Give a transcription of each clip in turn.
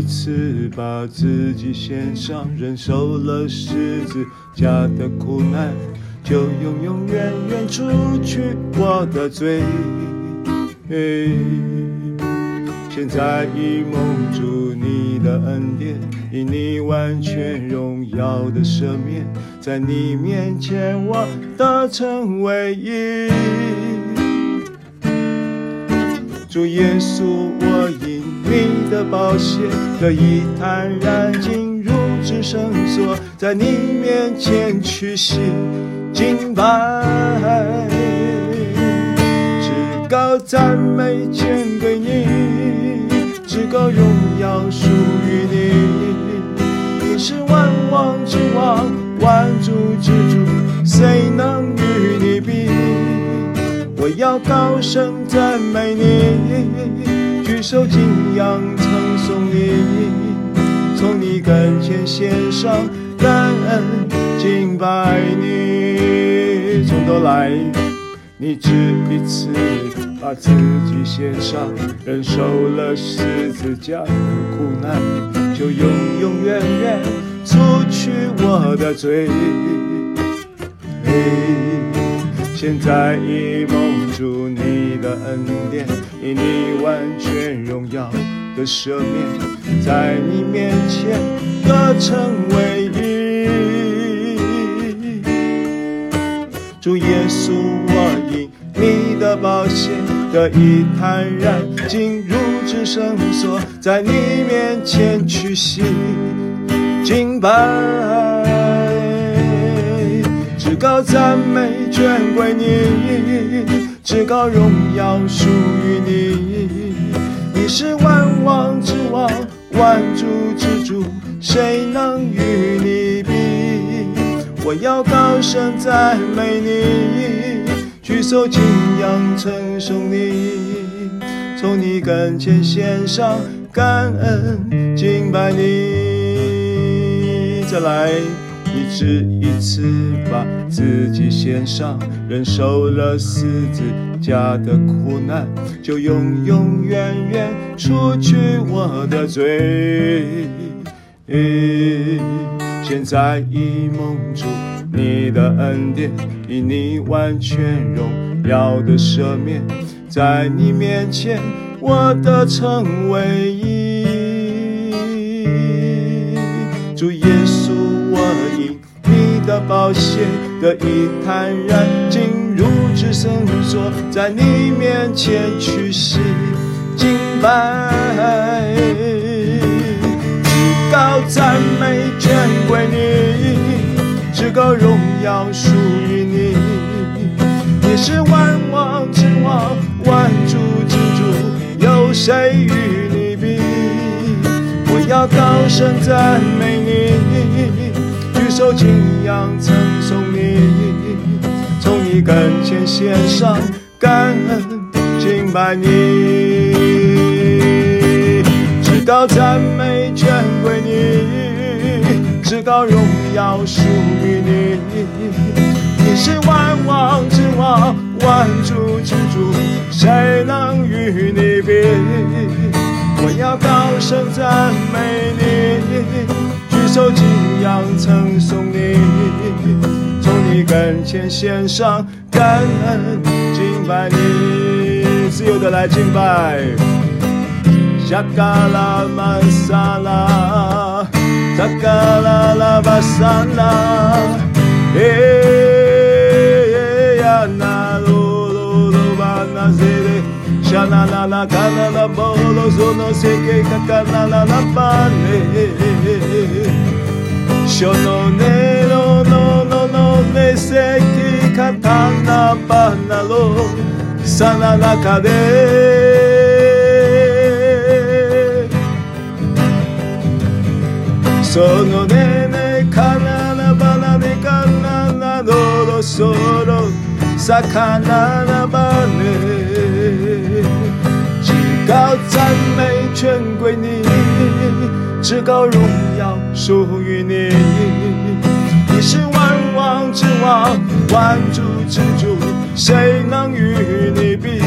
一次把自己献上，忍受了十字架的苦难，就永永远远除去我的罪。现在已蒙住你的恩典，以你完全荣耀的赦免，在你面前我得称为一。主耶稣，我因你的宝血得以坦然进入至圣所，在你面前屈膝敬拜，至高赞美献给你，至高荣耀属于你。你是万王之王，万主之主，谁能与你比？我要高声赞美你，举手敬仰称颂你，从你跟前献上感恩敬拜你。从头来，你只一次把自己献上，忍受了十字架的苦难，就永永远远除去我的罪。现在已蒙住你的恩典，以你完全荣耀的赦免，在你面前得成为义。主耶稣，我因你的宝血得以坦然进入至圣所，在你面前屈膝敬拜。至高赞美全归你，至高荣耀属于你。你是万王之王，万主之主，谁能与你比？我要高声赞美你，举手敬仰称颂你，从你跟前献上感恩敬拜你。再来。一次一次把自己献上，忍受了十字架的苦难，就永永远远除去我的罪。现在已蒙主你的恩典，以你完全荣耀的赦免，在你面前我的成为义。宝血得以坦然进入至圣所，在你面前屈膝敬拜，至高赞美全归你，至高荣耀属于你。你是万王之王，万主之主，有谁与你比？我要高声赞美你。手敬仰称颂你，从你跟前献上感恩敬拜你，至高赞美全归你，至高荣耀属于你。你是万王之王，万主之主，谁能与你比？我要高声赞美你。手敬仰称颂你，从你跟前献上感恩敬拜你，自由的来敬拜。沙卡拉玛萨拉，沙卡拉拉巴萨拉，耶耶呀那罗罗罗巴那塞勒，沙那那那卡那那波罗索诺塞给卡卡那那那巴勒。沙那那罗罗罗罗那塞基卡塔那巴那罗萨那那高赞美全归你，至高荣耀属于你。你是万王之王，万主之主，谁能与你比？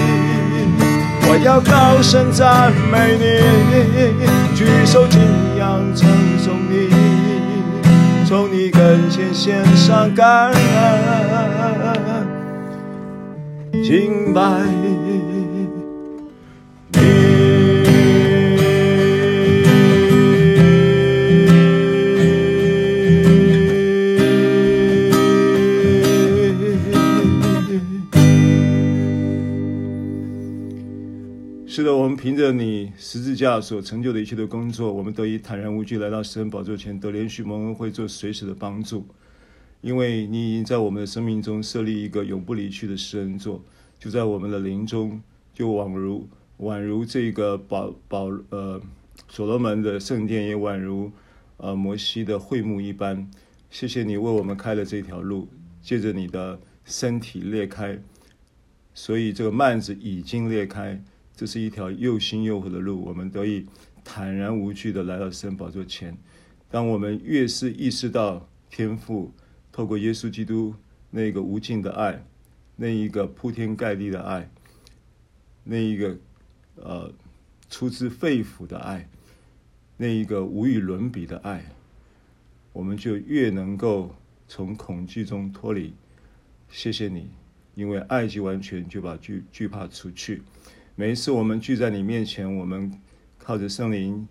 我要高声赞美你，举手敬仰称颂你，从你跟前献上感恩，敬拜。是的，我们凭着你十字架所成就的一切的工作，我们得以坦然无惧来到施恩宝座前，得连续蒙恩惠做随时的帮助。因为你已经在我们的生命中设立一个永不离去的施恩座，就在我们的灵中，就宛如宛如这个宝宝呃所罗门的圣殿，也宛如呃摩西的会幕一般。谢谢你为我们开了这条路，借着你的身体裂开，所以这个幔子已经裂开。这是一条又新又活的路，我们得以坦然无惧的来到神宝座前。当我们越是意识到天父透过耶稣基督那个无尽的爱，那一个铺天盖地的爱，那一个呃出自肺腑的爱，那一个无与伦比的爱，我们就越能够从恐惧中脱离。谢谢你，因为爱既完全，就把惧惧怕除去。每一次我们聚在你面前，我们靠着圣灵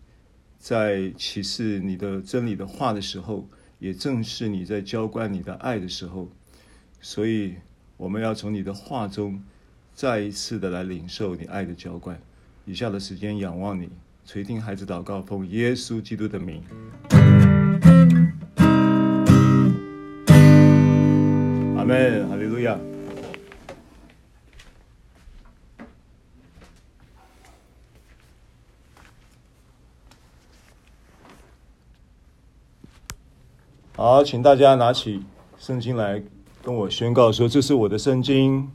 在启示你的真理的话的时候，也正是你在浇灌你的爱的时候。所以，我们要从你的话中再一次的来领受你爱的浇灌。以下的时间仰望你，垂听孩子祷告，奉耶稣基督的名。阿门，哈利路亚。好，请大家拿起圣经来跟我宣告说：“这是我的圣经。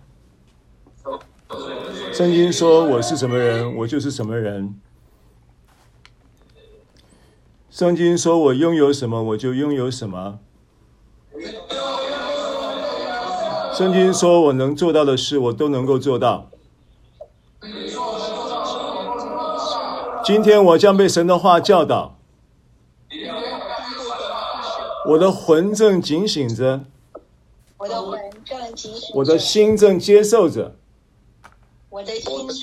圣经说我是什么人，我就是什么人。圣经说我拥有什么，我就拥有什么。圣经说我能做到的事，我都能够做到。今天我将被神的话教导。”我的魂正警醒着，我的魂正警醒，我的心正接受着，我的心正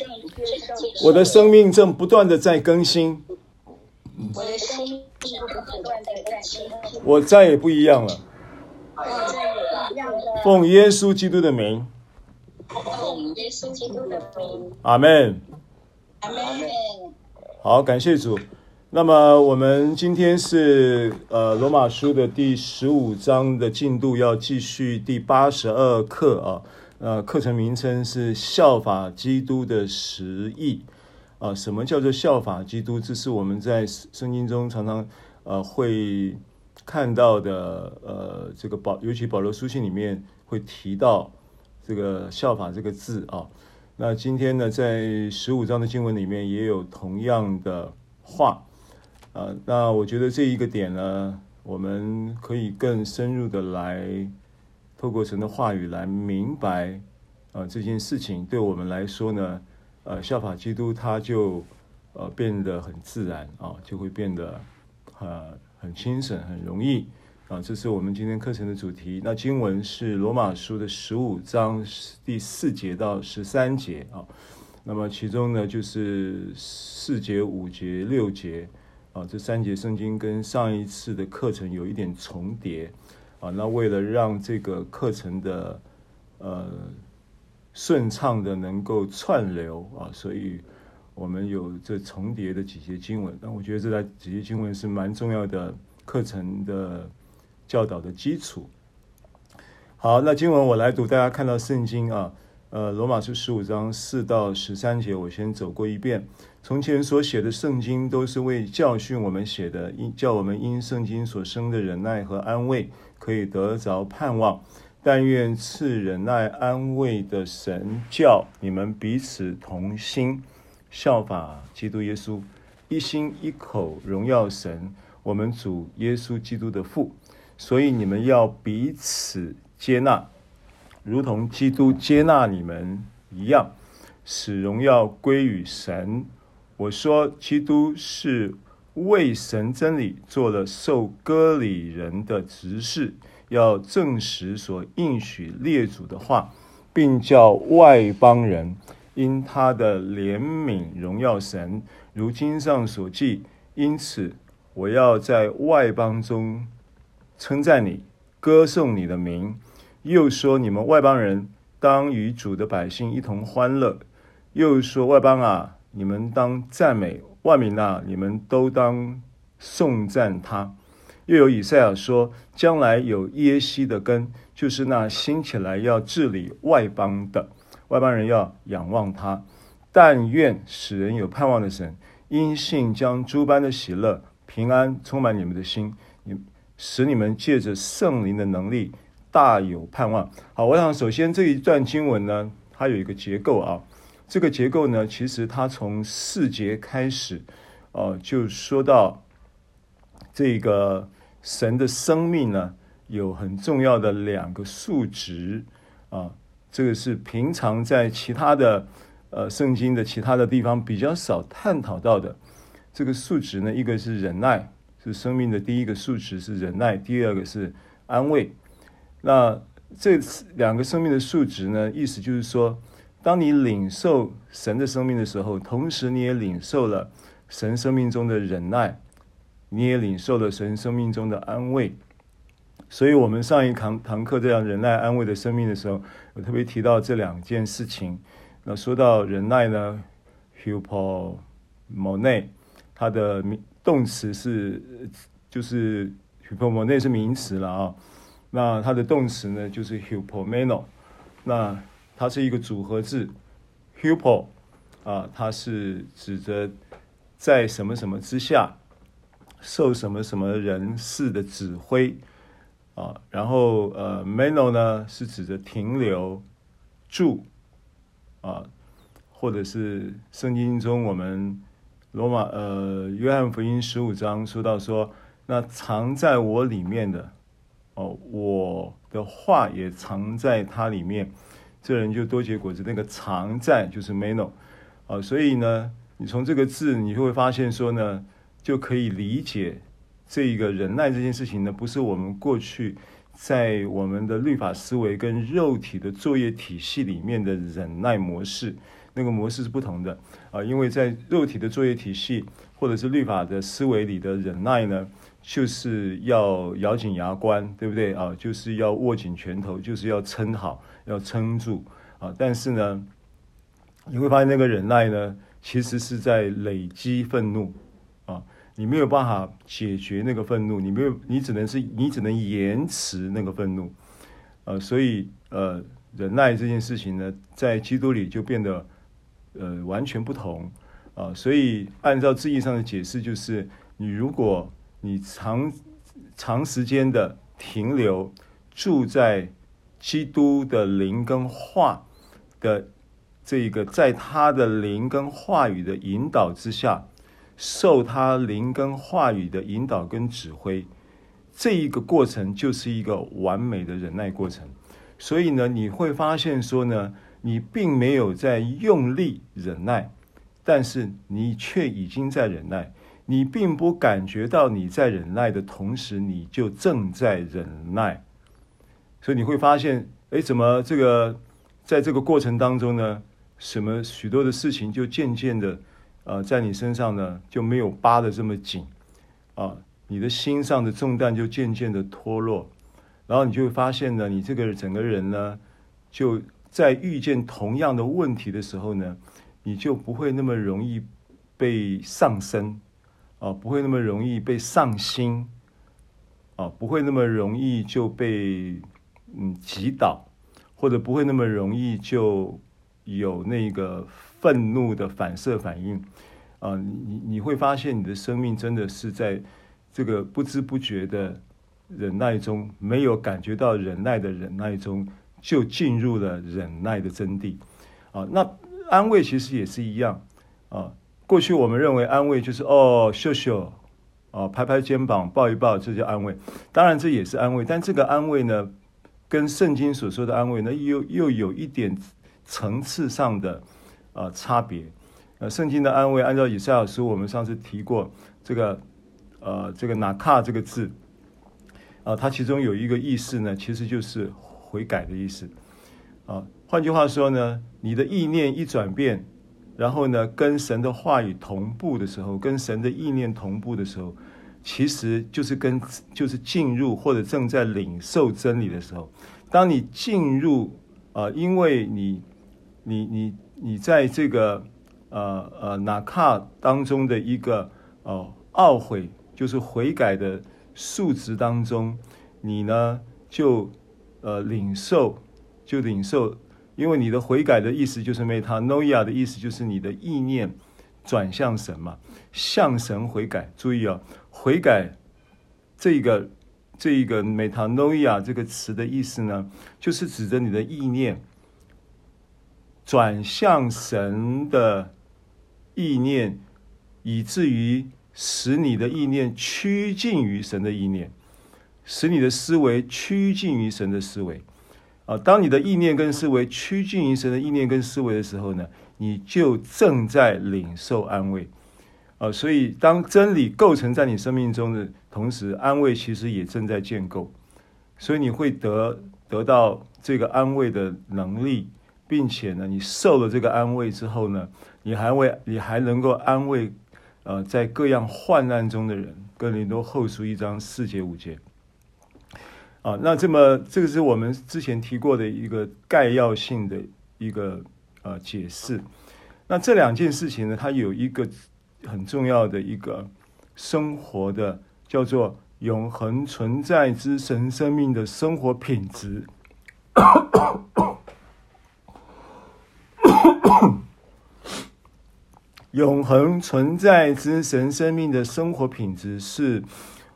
接受，我的生命正不断的在更新，我的生命正不断的在更新，我再也不一样了，我再也不一样了，奉耶稣基督的名，奉耶稣基督的名，阿门，阿门，好，感谢主。那么我们今天是呃罗马书的第十五章的进度，要继续第八十二课啊。呃，课程名称是效法基督的实义啊。什么叫做效法基督？这是我们在圣经中常常呃会看到的呃这个保，尤其保罗书信里面会提到这个效法这个字啊。那今天呢，在十五章的经文里面也有同样的话。啊，那我觉得这一个点呢，我们可以更深入的来透过神的话语来明白啊这件事情，对我们来说呢，呃，效法基督，它就呃变得很自然啊，就会变得呃很轻省、很容易啊。这是我们今天课程的主题。那经文是罗马书的十五章第四节到十三节啊。那么其中呢，就是四节、五节、六节。啊，这三节圣经跟上一次的课程有一点重叠啊。那为了让这个课程的呃顺畅的能够串流啊，所以我们有这重叠的几节经文。那我觉得这在几节经文是蛮重要的课程的教导的基础。好，那经文我来读，大家看到圣经啊，呃，罗马书十五章四到十三节，我先走过一遍。从前所写的圣经都是为教训我们写的，因叫我们因圣经所生的忍耐和安慰，可以得着盼望。但愿赐忍耐安慰的神，叫你们彼此同心，效法基督耶稣，一心一口荣耀神，我们主耶稣基督的父。所以你们要彼此接纳，如同基督接纳你们一样，使荣耀归于神。我说，基督是为神真理做了受割礼人的执事，要证实所应许列祖的话，并叫外邦人因他的怜悯荣耀神，如经上所记。因此，我要在外邦中称赞你，歌颂你的名。又说：你们外邦人当与主的百姓一同欢乐。又说：外邦啊，你们当赞美；万民啊，你们都当颂赞他。又有以赛亚说：将来有耶西的根，就是那兴起来要治理外邦的，外邦人要仰望他。但愿使人有盼望的神，因信将诸般的喜乐、平安充满你们的心，你使你们借着圣灵的能力大有盼望。好，我想首先这一段经文呢，它有一个结构啊，这个结构呢，其实它从四节开始，哦，就说到这个神的生命呢，有很重要的两个数值啊，这个是平常在其他的。呃，圣经的其他的地方比较少探讨到的这个数值呢，一个是忍耐，是生命的第一个数值是忍耐，第二个是安慰。那这两个生命的数值呢，意思就是说，当你领受神的生命的时候，同时你也领受了神生命中的忍耐，你也领受了神生命中的安慰。所以，我们上一堂堂课这样忍耐安慰的生命的时候，我特别提到这两件事情。那说到忍耐呢，hypomone，它的名动词是就是 hypomone 是名词了啊。那它的动词呢就是 hypomeno，那它是一个组合字，hypo 啊，它是指着在什么什么之下受什么什么人事的指挥啊，然后呃 meno 呢是指着停留住。啊，或者是圣经中我们罗马呃约翰福音十五章说到说，那藏在我里面的哦，我的话也藏在它里面，这人就多结果子。那个常在就是 meno 啊，所以呢，你从这个字你就会发现说呢，就可以理解这一个忍耐这件事情呢，不是我们过去。在我们的律法思维跟肉体的作业体系里面的忍耐模式，那个模式是不同的啊，因为在肉体的作业体系或者是律法的思维里的忍耐呢，就是要咬紧牙关，对不对啊？就是要握紧拳头，就是要撑好，要撑住啊。但是呢，你会发现那个忍耐呢，其实是在累积愤怒。啊你没有办法解决那个愤怒，你没有，你只能是，你只能延迟那个愤怒，呃，所以呃，忍耐这件事情呢，在基督里就变得呃完全不同啊，所以按照字义上的解释，就是你如果你长长时间的停留住在基督的灵跟话的这个，在他的灵跟话语的引导之下。受他灵跟话语的引导跟指挥，这一个过程就是一个完美的忍耐过程。所以呢，你会发现说呢，你并没有在用力忍耐，但是你却已经在忍耐。你并不感觉到你在忍耐的同时，你就正在忍耐。所以你会发现，哎，怎么这个在这个过程当中呢，什么许多的事情就渐渐的。呃，在你身上呢，就没有扒得这么紧，啊，你的心上的重担就渐渐的脱落，然后你就会发现呢，你这个整个人呢，就在遇见同样的问题的时候呢，你就不会那么容易被上升，啊，不会那么容易被上心，啊，不会那么容易就被嗯击倒，或者不会那么容易就有那个。愤怒的反射反应，啊、你你会发现你的生命真的是在这个不知不觉的忍耐中，没有感觉到忍耐的忍耐中，就进入了忍耐的真谛。啊、那安慰其实也是一样。啊、过去我们认为安慰就是哦，秀秀，啊、拍拍肩膀，抱一抱，这叫安慰。当然这也是安慰，但这个安慰呢，跟圣经所说的安慰呢，又又有一点层次上的。呃，差别，呃，圣经的安慰，按照以赛亚书，我们上次提过这个，呃，这个纳卡这个字，啊、它其中有一个意思呢，其实就是悔改的意思。啊、换句话说呢，你的意念一转变，然后呢，跟神的话语同步的时候，跟神的意念同步的时候，其实就是跟就是进入或者正在领受真理的时候。当你进入，啊、呃，因为你，你，你，你在这个。呃呃，纳卡当中的一个哦懊悔，就是悔改的数值当中，你呢就呃领受，就领受，因为你的悔改的意思就是 metanoia 的意思就是你的意念转向神嘛，向神悔改。注意啊，悔改这个这一个 metanoia 这个词的意思呢，就是指着你的意念转向神的。意念，以至于使你的意念趋近于神的意念，使你的思维趋近于神的思维。啊，当你的意念跟思维趋近于神的意念跟思维的时候呢，你就正在领受安慰。啊，所以当真理构成在你生命中的同时，安慰其实也正在建构。所以你会得得到这个安慰的能力，并且呢，你受了这个安慰之后呢，你还为你还能够安慰，呃，在各样患难中的人。哥林多后书一章四节五节，啊，那这么这个是我们之前提过的一个概要性的一个呃解释。那这两件事情呢，它有一个很重要的一个生活的叫做永恒存在之神生命的生活品质。永恒存在之神生命的生活品质，是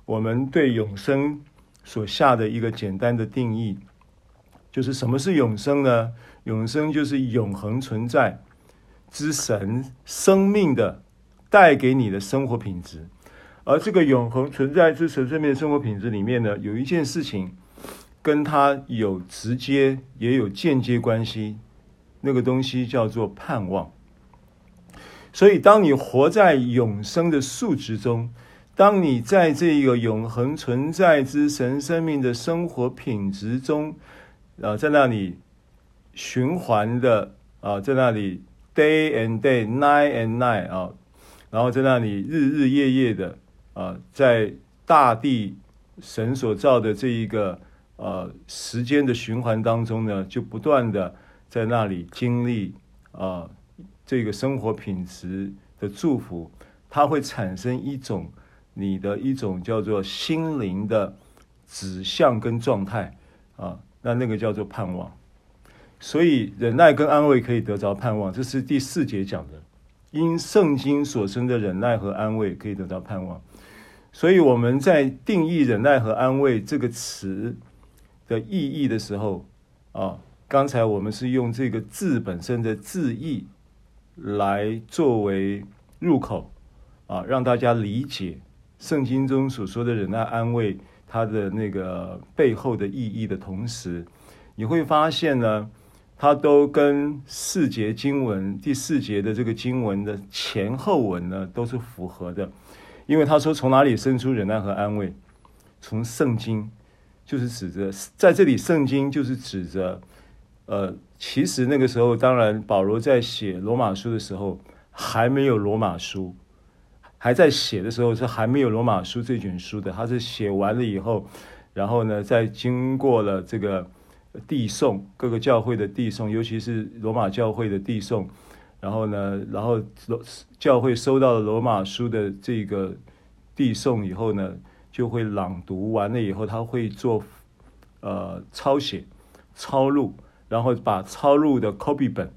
我们对永生所下的一个简单的定义。就是什么是永生呢？永生就是永恒存在之神生命的带给你的生活品质。而这个永恒存在之神生命的生活品质里面呢，有一件事情跟它有直接也有间接关系，那个东西叫做盼望。所以，当你活在永生的数值中，当你在这个永恒存在之神生命的生活品质中，啊，在那里循环的啊，在那里 day and day, night and night 啊，然后在那里日日夜夜的啊，在大地神所造的这一个呃时间的循环当中呢，就不断的在那里经历啊。这个生活品质的祝福，它会产生一种你的一种叫做心灵的指向跟状态啊，那那个叫做盼望。所以忍耐跟安慰可以得着盼望，这是第四节讲的。因圣经所生的忍耐和安慰可以得到盼望。所以我们在定义忍耐和安慰这个词的意义的时候啊，刚才我们是用这个字本身的字义。来作为入口啊，让大家理解圣经中所说的忍耐安慰它的那个背后的意义的同时，你会发现呢，它都跟四节经文第四节的这个经文的前后文呢都是符合的，因为他说从哪里生出忍耐和安慰，从圣经，就是指着在这里圣经就是指着。呃，其实那个时候，当然保罗在写罗马书的时候还没有罗马书，还在写的时候是还没有罗马书这卷书的。他是写完了以后，然后呢，再经过了这个递送各个教会的递送，尤其是罗马教会的递送，然后呢，然后教会收到了罗马书的这个递送以后呢，就会朗读完了以后，他会做呃抄写抄录。然后把抄录的 copy 本，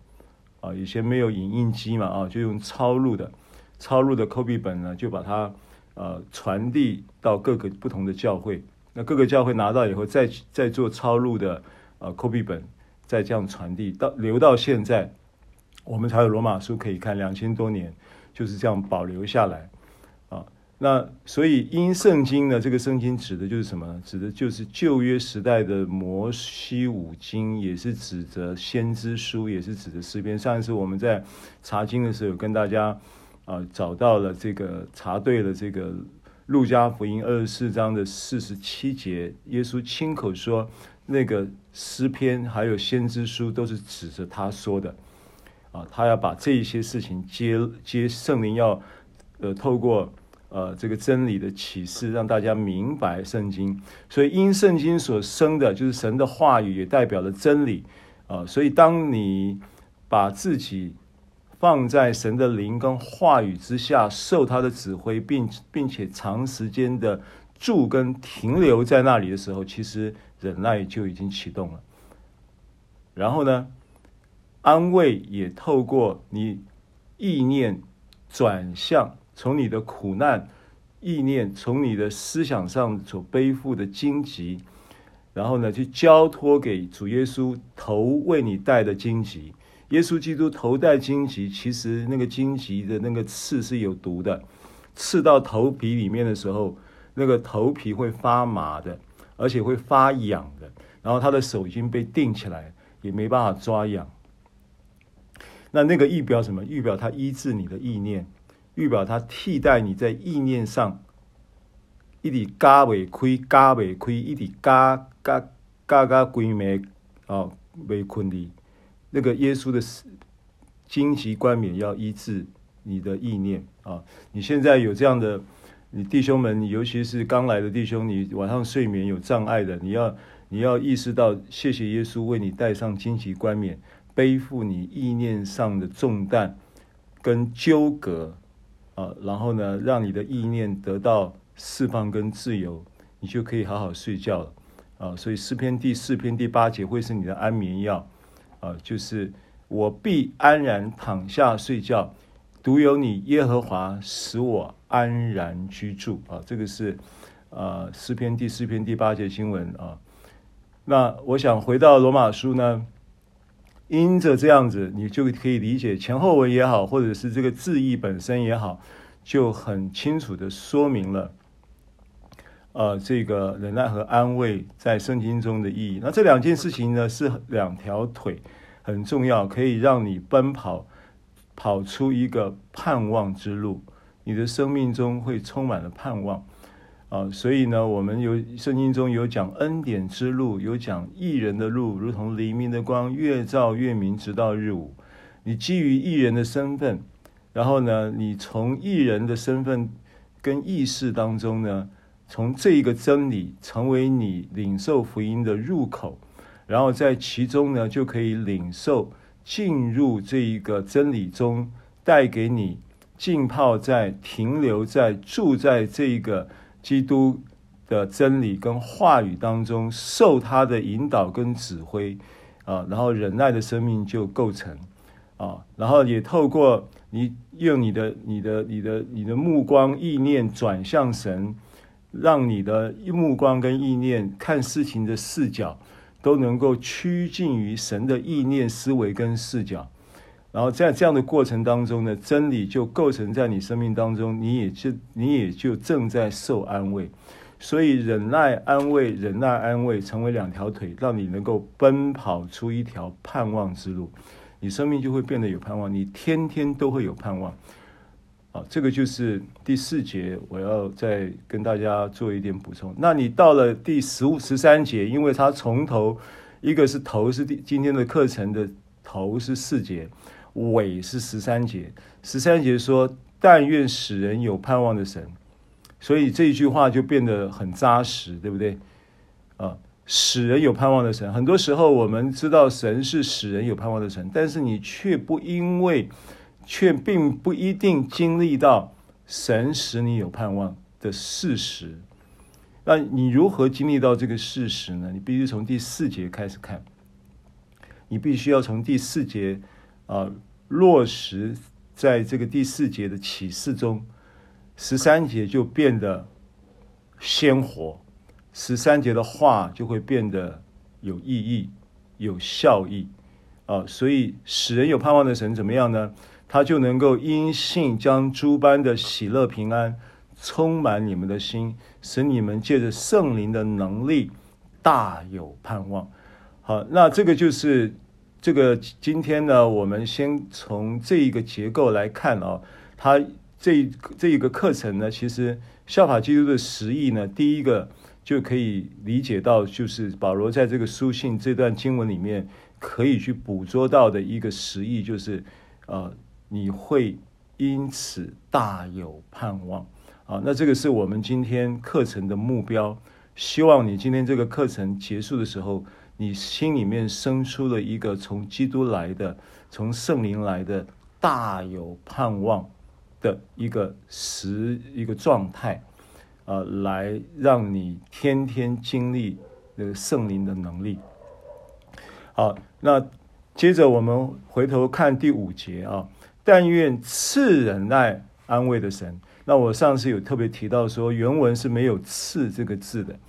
啊，以前没有影印机嘛，啊，就用抄录的，抄录的 copy 本呢，就把它呃传递到各个不同的教会。那各个教会拿到以后，再再做抄录的呃 copy 本，再这样传递到留到现在，我们才有罗马书可以看，两千多年就是这样保留下来啊。那所以因圣经呢，这个圣经指的就是什么呢？指的就是旧约时代的摩西五经，也是指着先知书，也是指着诗篇。上一次我们在查经的时候，跟大家啊、找到了这个查对了这个路加福音二十四章的四十七节，耶稣亲口说，那个诗篇还有先知书都是指着他说的啊，他要把这一些事情接接圣灵要呃透过。呃，这个真理的启示让大家明白圣经，所以因圣经所生的就是神的话语，也代表了真理啊、所以当你把自己放在神的灵跟话语之下，受他的指挥，并并且长时间的住跟停留在那里的时候，其实忍耐就已经启动了。然后呢，安慰也透过你意念转向。从你的苦难意念，从你的思想上所背负的荆棘，然后呢，去交托给主耶稣头为你戴的荆棘。耶稣基督头戴荆棘，其实那个荆棘的那个刺是有毒的，刺到头皮里面的时候，那个头皮会发麻的，而且会发痒的。然后他的手已经被钉起来，也没办法抓痒。那那个预表什么？预表他医治你的意念。预表他替代你在意念上一直加违亏嘎违亏，一直加加加加归没啊没困的，那个耶稣的荆棘冠冕要医治你的意念啊！你现在有这样的，你弟兄们，尤其是刚来的弟兄，你晚上睡眠有障碍的，你要你要意识到，谢谢耶稣为你戴上荆棘冠冕，背负你意念上的重担跟纠葛。啊，然后呢，让你的意念得到释放跟自由，你就可以好好睡觉了。啊，所以诗篇第四篇第八节会是你的安眠药。啊，就是我必安然躺下睡觉，独有你耶和华使我安然居住。啊，这个是啊诗篇第四篇第八节经文啊。那我想回到罗马书呢。因着这样子，你就可以理解前后文也好，或者是这个字义本身也好，就很清楚的说明了，呃，这个忍耐和安慰在圣经中的意义。那这两件事情呢，是两条腿，很重要，可以让你奔跑，跑出一个盼望之路，你的生命中会充满了盼望。啊，所以呢，我们有圣经中有讲恩典之路，有讲义人的路，如同黎明的光，越照越明，直到日午。你基于义人的身份，然后呢，你从义人的身份跟意识当中呢，从这一个真理成为你领受福音的入口，然后在其中呢，就可以领受进入这一个真理中，带给你浸泡在、停留在、住在这一个。基督的真理跟话语当中，受他的引导跟指挥啊，然后忍耐的生命就构成啊，然后也透过你用你的、你的、你的、你的目光意念转向神，让你的目光跟意念看事情的视角都能够趋近于神的意念思维跟视角。然后在这样的过程当中呢，真理就构成在你生命当中，你也就你也就正在受安慰，所以忍耐安慰，忍耐安慰成为两条腿，让你能够奔跑出一条盼望之路，你生命就会变得有盼望，你天天都会有盼望。啊，这个就是第四节，我要再跟大家做一点补充。那你到了第十五、十三节，因为它从头，一个是头是第今天的课程的头是四节。尾是十三节，十三节说：“但愿使人有盼望的神。”所以这一句话就变得很扎实，对不对？啊，使人有盼望的神。很多时候我们知道神是使人有盼望的神，但是你却不因为，却并不一定经历到神使你有盼望的事实。那你如何经历到这个事实呢？你必须从第四节开始看，你必须要从第四节。啊，落实在这个第四节的启示中，十三节就变得鲜活，十三节的话就会变得有意义、有效益啊。所以使人有盼望的神怎么样呢？他就能够因信将诸般的喜乐平安充满你们的心，使你们借着圣灵的能力大有盼望。好，那这个就是这个今天呢，我们先从这一个结构来看啊，它这这一个课程呢，其实效法基督的实意呢，第一个就可以理解到，就是保罗在这个书信这段经文里面可以去捕捉到的一个实意，就是呃，你会因此大有盼望。啊，那这个是我们今天课程的目标。希望你今天这个课程结束的时候，你心里面生出了一个从基督来的、从圣灵来的大有盼望的一个实一个状态，啊，来让你天天经历那个圣灵的能力。好，那接着我们回头看第五节啊，但愿赐忍耐安慰的神。那我上次有特别提到说，原文是没有“赐”这个字的，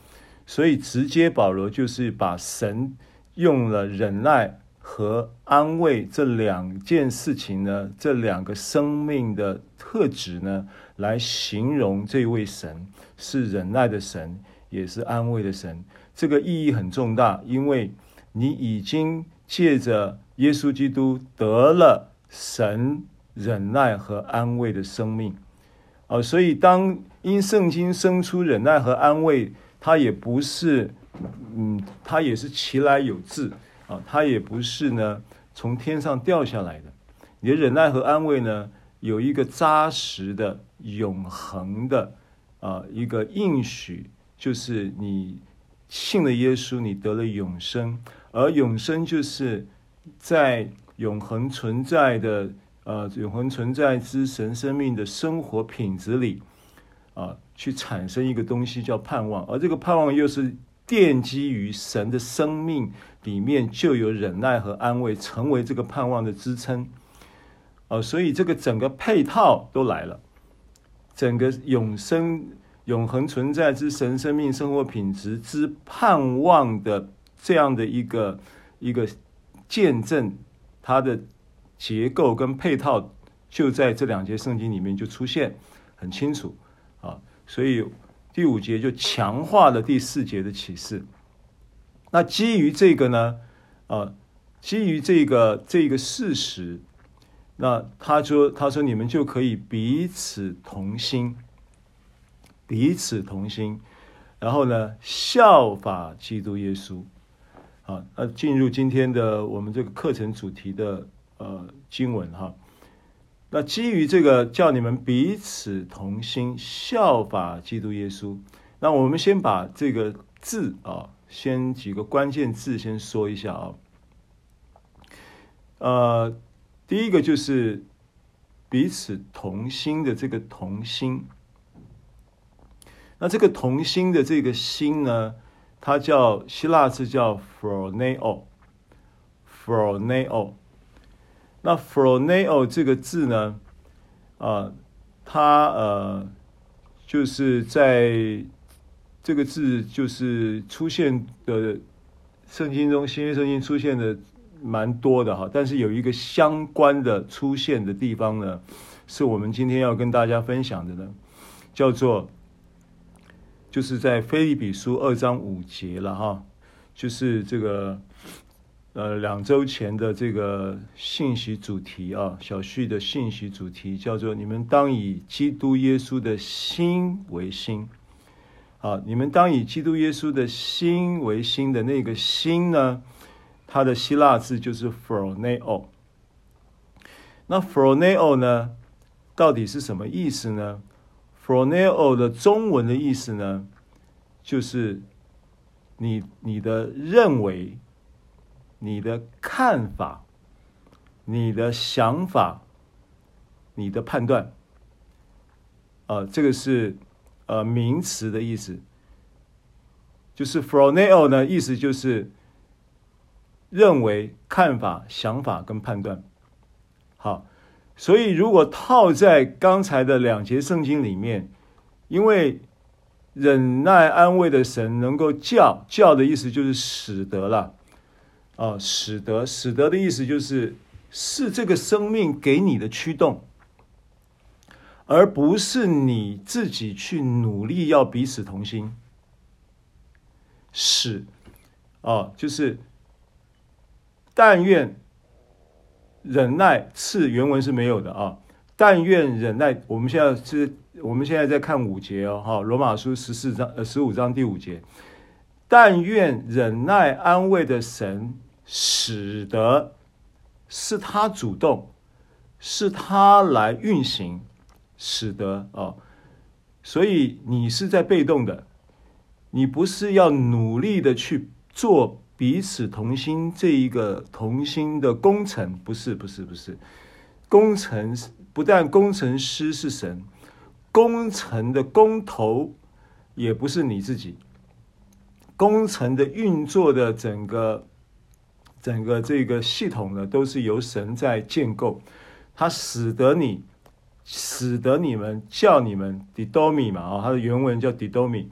所以直接保罗就是把神用了忍耐和安慰这两件事情呢，这两个生命的特质呢，来形容这位神是忍耐的神，也是安慰的神。这个意义很重大，因为你已经借着耶稣基督得了神忍耐和安慰的生命。啊，所以当因圣经生出忍耐和安慰，它也不是，嗯，它也是其来有自啊，它也不是呢从天上掉下来的。你的忍耐和安慰呢，有一个扎实的、永恒的啊一个应许，就是你信了耶稣，你得了永生，而永生就是在永恒存在的。呃，永恒存在之神生命的生活品质里，啊、去产生一个东西叫盼望，而这个盼望又是奠基于神的生命里面就有忍耐和安慰，成为这个盼望的支撑。啊、所以这个整个配套都来了，整个永生、永恒存在之神生命生活品质之盼望的这样的一个一个见证，它的。结构跟配套就在这两节圣经里面就出现很清楚啊，所以第五节就强化了第四节的启示。那基于这个呢，啊，基于这个这个事实，那他说他说你们就可以彼此同心，彼此同心，然后呢效法基督耶稣。好，那进入今天的我们这个课程主题的。呃，经文哈，那基于这个叫你们彼此同心，效法基督耶稣。那我们先把这个字啊，先几个关键字先说一下啊。呃，第一个就是彼此同心的这个同心。那这个同心的这个心呢，它叫希腊字叫 phroneo，phroneo。那 phroneo 这个字呢，啊、它呃，就是在这个字就是出现的圣经中，新约圣经出现的蛮多的哈，但是有一个相关的出现的地方呢，是我们今天要跟大家分享的呢，叫做就是在腓立比书二章五节了哈，就是这个。呃，两周前的这个信息主题啊，小旭的信息主题叫做“你们当以基督耶稣的心为心”。啊，你们当以基督耶稣的心为心的那个心呢，它的希腊字就是 phroneo。那 phroneo 呢，到底是什么意思呢？phroneo 的中文的意思呢，就是你你的认为。你的看法、你的想法、你的判断，呃，这个是呃名词的意思，就是 phroneo 呢，意思就是认为、看法、想法跟判断。好，所以如果套在刚才的两节圣经里面，因为忍耐安慰的神能够叫，叫的意思就是使得了。啊，使得使得的意思就是是这个生命给你的驱动，而不是你自己去努力要彼此同心。使，哦，就是但愿忍耐，次原文是没有的啊。但愿忍耐，我们现在是，我们现在在看五节哦，哈，罗马书十四章呃十五章第五节。但愿忍耐安慰的神，使得是他主动，是他来运行，使得哦，所以你是在被动的。你不是要努力的去做彼此同心这一个同心的工程，不是，不是，不是。工程不但工程师是神，工程的工头也不是你自己。工程的运作的整个整个这个系统呢，都是由神在建构，它使得你，使得你们叫你们 didomi 嘛啊，它的原文叫 didomi。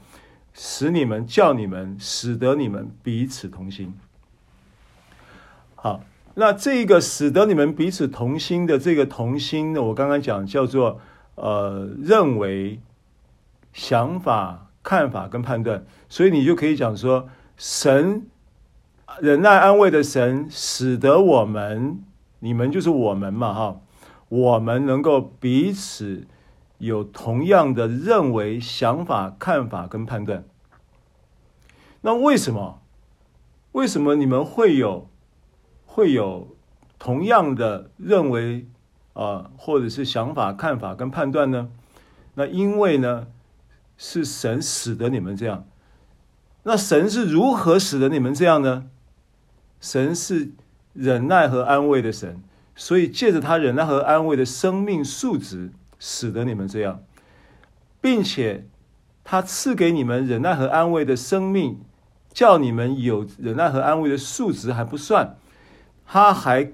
使你们叫你们，使得你们彼此同心。好，那这个使得你们彼此同心的这个同心呢，我刚刚讲叫做呃认为、想法、看法跟判断，所以你就可以讲说，神忍耐安慰的神，使得我们，你们就是我们嘛哈，我们能够彼此。有同样的认为、想法、看法跟判断，那为什么？为什么你们会有会有同样的认为啊、或者是想法、看法跟判断呢？那因为呢，是神使得你们这样。那神是如何使得你们这样呢？神是忍耐和安慰的神，所以借着他忍耐和安慰的生命数值。使得你们这样，并且他赐给你们忍耐和安慰的生命，叫你们有忍耐和安慰的数值还不算，他还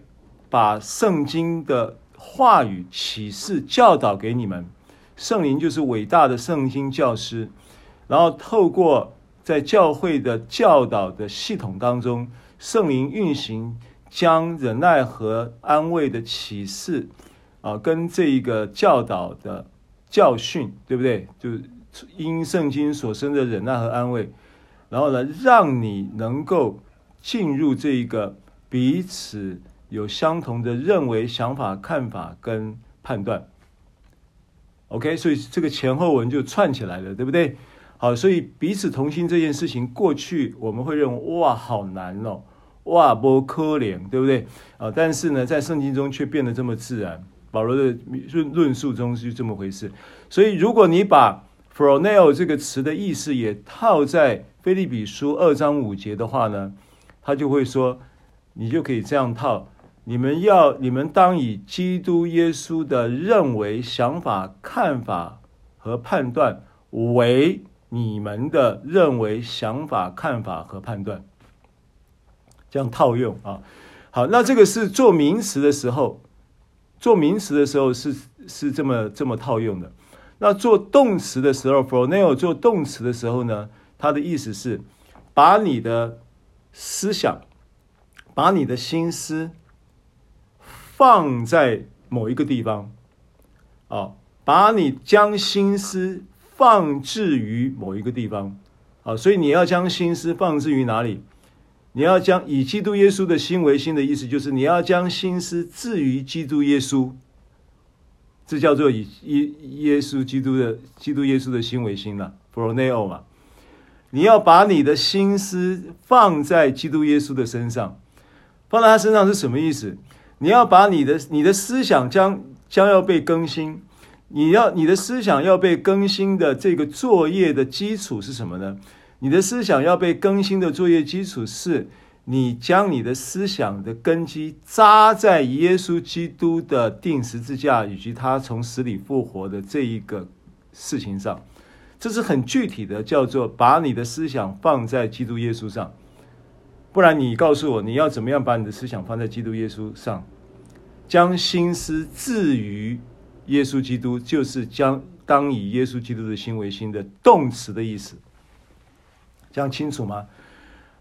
把圣经的话语启示教导给你们。圣灵就是伟大的圣经教师，然后透过在教会的教导的系统当中，圣灵运行，将忍耐和安慰的启示。啊，跟这一个教导的教训，对不对？就因圣经所生的忍耐和安慰，然后呢，让你能够进入这一个彼此有相同的认为、想法、看法跟判断。OK，所以这个前后文就串起来了，对不对？好，所以彼此同心这件事情，过去我们会认为哇，好难哦，哇，不可怜，对不对？啊，但是呢，在圣经中却变得这么自然。保罗的论论述中是这么回事，所以如果你把 phroneo 这个词的意思也套在腓立比书二章五节的话呢，他就会说，你就可以这样套：你们要，你们当以基督耶稣的认为、想法、看法和判断为你们的认为、想法、看法和判断，这样套用啊。好，那这个是做名词的时候。做名词的时候是是这么这么套用的，那做动词的时候，phroneo 做动词的时候呢，它的意思是把你的思想，把你的心思放在某一个地方，啊，把你将心思放置于某一个地方，啊，所以你要将心思放置于哪里？你要将以基督耶稣的心为心的意思，就是你要将心思置于基督耶稣，这叫做以耶耶稣基督的基督耶稣的心为心了，pro neo 嘛。你要把你的心思放在基督耶稣的身上，放在他身上是什么意思？你要把你的你的思想将将要被更新，你要你的思想要被更新的这个作业的基础是什么呢？你的思想要被更新的作业基础是，你将你的思想的根基扎在耶稣基督的钉十字架以及他从死里复活的这一个事情上，这是很具体的，叫做把你的思想放在基督耶稣上。不然，你告诉我你要怎么样把你的思想放在基督耶稣上？将心思置于耶稣基督，就是将当以耶稣基督的心为心的动词的意思。这样清楚吗？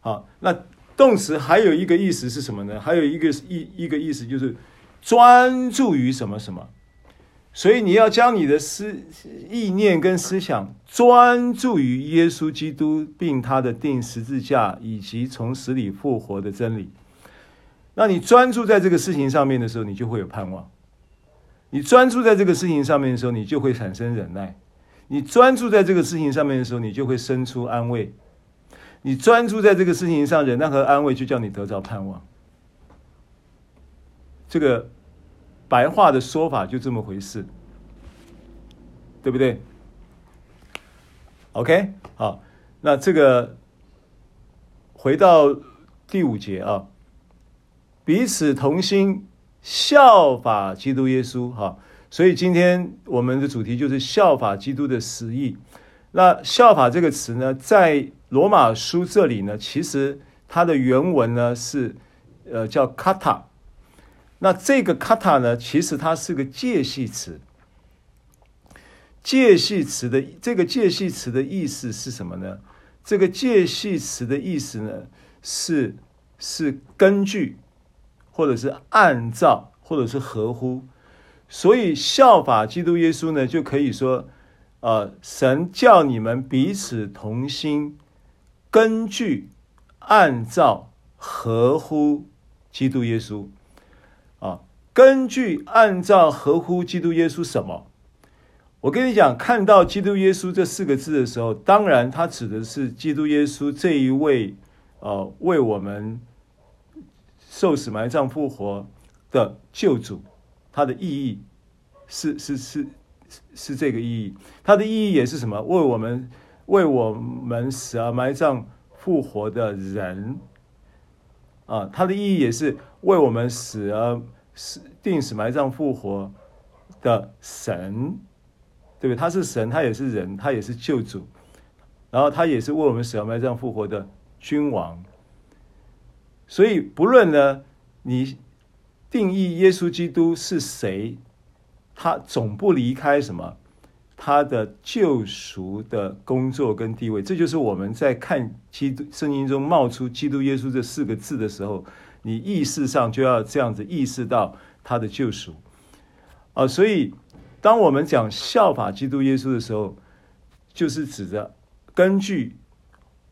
好，那动词还有一个意思是什么呢？还有一个意一个意思就是专注于什么什么。所以你要将你的思意念跟思想专注于耶稣基督，并他的钉十字架以及从死里复活的真理。那你专注在这个事情上面的时候，你就会有盼望；你专注在这个事情上面的时候，你就会产生忍耐；你专注在这个事情上面的时候，你就会生出安慰；你专注在这个事情上，忍耐和安慰就叫你得着盼望。这个。白话的说法就这么回事，对不对？OK，好，那这个回到第五节啊，彼此同心，效法基督耶稣。哈，所以今天我们的主题就是效法基督的实意。那效法这个词呢，在罗马书这里呢，其实它的原文呢是呃叫卡塔。那这个卡塔呢，其实它是个介系词。介系词的这个介系词的意思是什么呢？这个介系词的意思呢，是是根据，或者是按照，或者是合乎。所以效法基督耶稣呢，就可以说，呃，神叫你们彼此同心，根据、按照、合乎基督耶稣。啊，根据、按照、合乎基督耶稣什么？我跟你讲，看到基督耶稣这四个字的时候，当然他指的是基督耶稣这一位，呃，为我们受死、埋葬、复活的救主，他的意义是是是是这个意义。他的意义也是什么？为我们为我们死而埋葬、复活的人。啊，他的意义也是为我们死而死、定死、埋葬、复活的神，对不对？他是神，他也是人，他也是救主，然后他也是为我们死而埋葬、复活的君王。所以，不论呢，你定义耶稣基督是谁，他总不离开什么。他的救赎的工作跟地位，这就是我们在看基督圣经中冒出“基督耶稣”这四个字的时候，你意识上就要这样子意识到他的救赎啊。所以，当我们讲效法基督耶稣的时候，就是指着根据、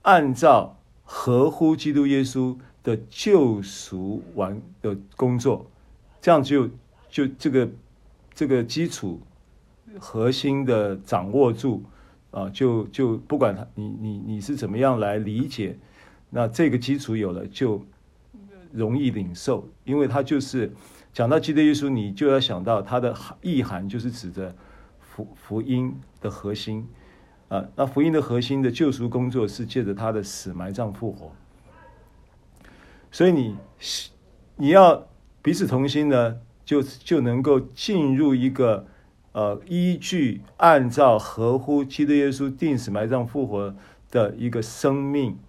按照、合乎基督耶稣的救赎完的工作，这样就就这个这个基础。核心的掌握住，啊，就就不管他你你你是怎么样来理解，那这个基础有了就容易领受，因为它就是讲到基督耶稣，你就要想到它的意涵就是指着福福音的核心啊，那福音的核心的救赎工作是借着他的死埋葬复活，所以你你要彼此同心呢，就就能够进入一个。呃，依据按照合乎基督耶稣钉死埋葬复活的一个生命，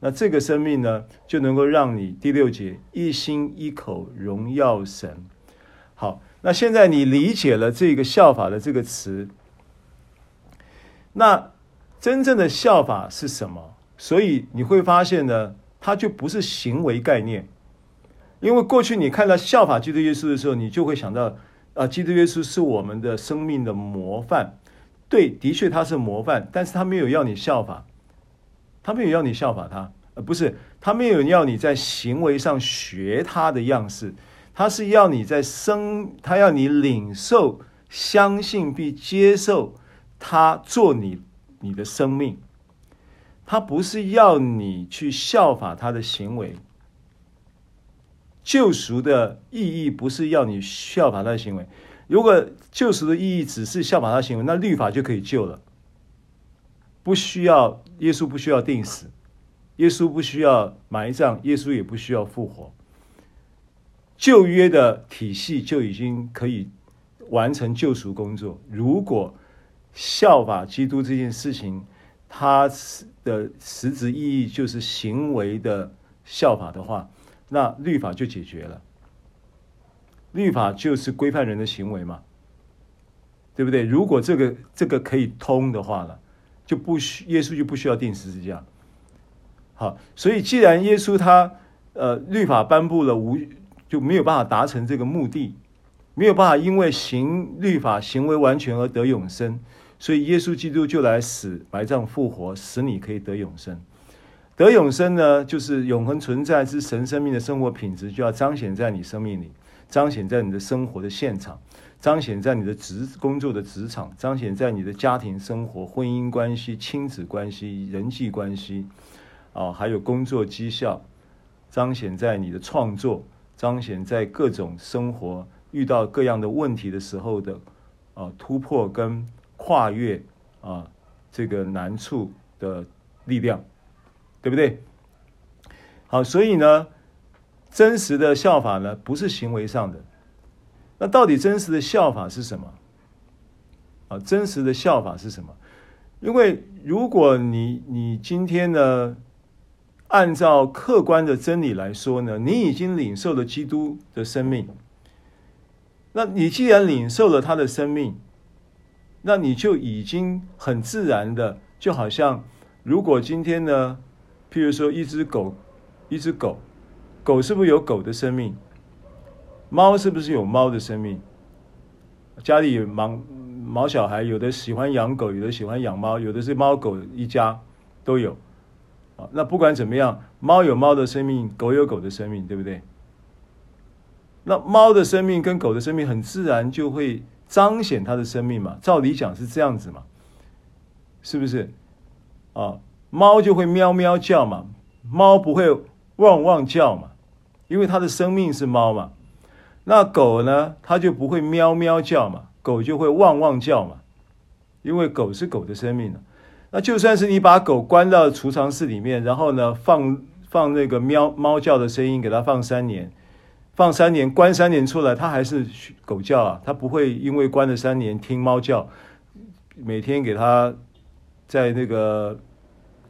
那这个生命呢，就能够让你第六节一心一口荣耀神。好，那现在你理解了这个效法的这个词，那真正的效法是什么？所以你会发现呢，它就不是行为概念，因为过去你看到效法基督耶稣的时候，你就会想到。啊，基督耶稣是我们的生命的模范，对，的确他是模范，但是他没有要你效法，他没有要你效法他，呃，不是，他没有要你在行为上学他的样式，他是要你在生，他要你领受、相信并接受他做你你的生命，他不是要你去效法他的行为。救赎的意义不是要你效法他的行为。如果救赎的意义只是效法他的行为，那律法就可以救了，不需要耶稣，不需要钉死，耶稣不需要埋葬，耶稣也不需要复活。旧约的体系就已经可以完成救赎工作。如果效法基督这件事情，它的实质意义就是行为的效法的话。那律法就解决了，律法就是规范人的行为嘛，对不对？如果这个这个可以通的话了，就不需耶稣就不需要钉十字架。好，所以既然耶稣他呃律法颁布了无就没有办法达成这个目的，没有办法因为行律法行为完全而得永生，所以耶稣基督就来死、埋葬、复活，使你可以得永生。得永生呢，就是永恒存在之神生命的生活品质，就要彰显在你生命里，彰显在你的生活的现场，彰显在你的职工作的职场，彰显在你的家庭生活、婚姻关系、亲子关系、人际关系，啊，还有工作绩效，彰显在你的创作，彰显在各种生活遇到各样的问题的时候的啊突破跟跨越啊这个难处的力量。对不对？好，所以呢，真实的效法呢，不是行为上的。那到底真实的效法是什么？啊，真实的效法是什么？因为如果你你今天呢，按照客观的真理来说呢，你已经领受了基督的生命。那你既然领受了他的生命，那你就已经很自然的，就好像如果今天呢。譬如说，一只狗，一只狗，狗是不是有狗的生命？猫是不是有猫的生命？家里有毛毛小孩，有的喜欢养狗，有的喜欢养猫，有的是猫狗一家都有。啊，那不管怎么样，猫有猫的生命，狗有狗的生命，对不对？那猫的生命跟狗的生命很自然就会彰显它的生命嘛。照理讲是这样子嘛，是不是？啊。猫就会喵喵叫嘛，猫不会汪汪叫嘛，因为它的生命是猫嘛。那狗呢，它就不会喵喵叫嘛，狗就会汪汪叫嘛，因为狗是狗的生命。那就算是你把狗关到储藏室里面，然后呢，放放那个喵猫叫的声音给它放三年，放三年，关三年出来，它还是狗叫啊，它不会因为关了三年听猫叫，每天给它在那个。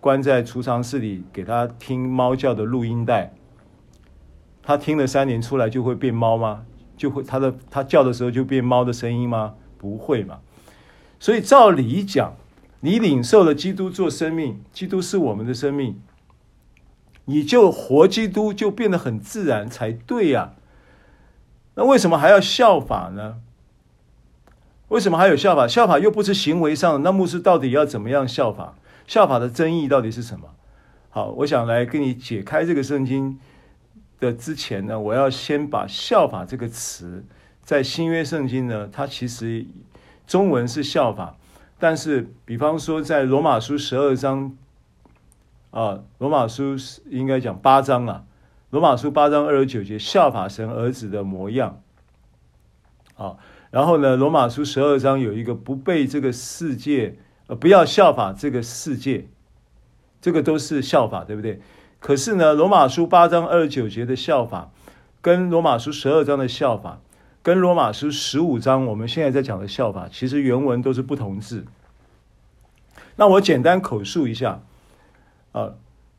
关在储藏室里，给他听猫叫的录音带。他听了三年出来就会变猫吗？就会他的他叫的时候就变猫的声音吗？不会嘛。所以照理讲，你领受了基督做生命，基督是我们的生命，你就活基督就变得很自然才对呀。那为什么还要效法呢？为什么还有效法？效法又不是行为上，那牧师到底要怎么样效法？效法的真义到底是什么？好，我想来跟你解开这个圣经的之前呢，我要先把“效法”这个词在新约圣经呢，它其实中文是效法，但是比方说在罗马书十二章啊，罗马书应该讲八章啊，罗马书八章二十九节，效法神儿子的模样。好，然后呢，罗马书十二章有一个不被这个世界。不要效法这个世界，这个都是效法，对不对？可是呢，罗马书八章二十九节的效法，跟罗马书十二章的效法，跟罗马书十五章我们现在在讲的效法，其实原文都是不同字。那我简单口述一下，啊，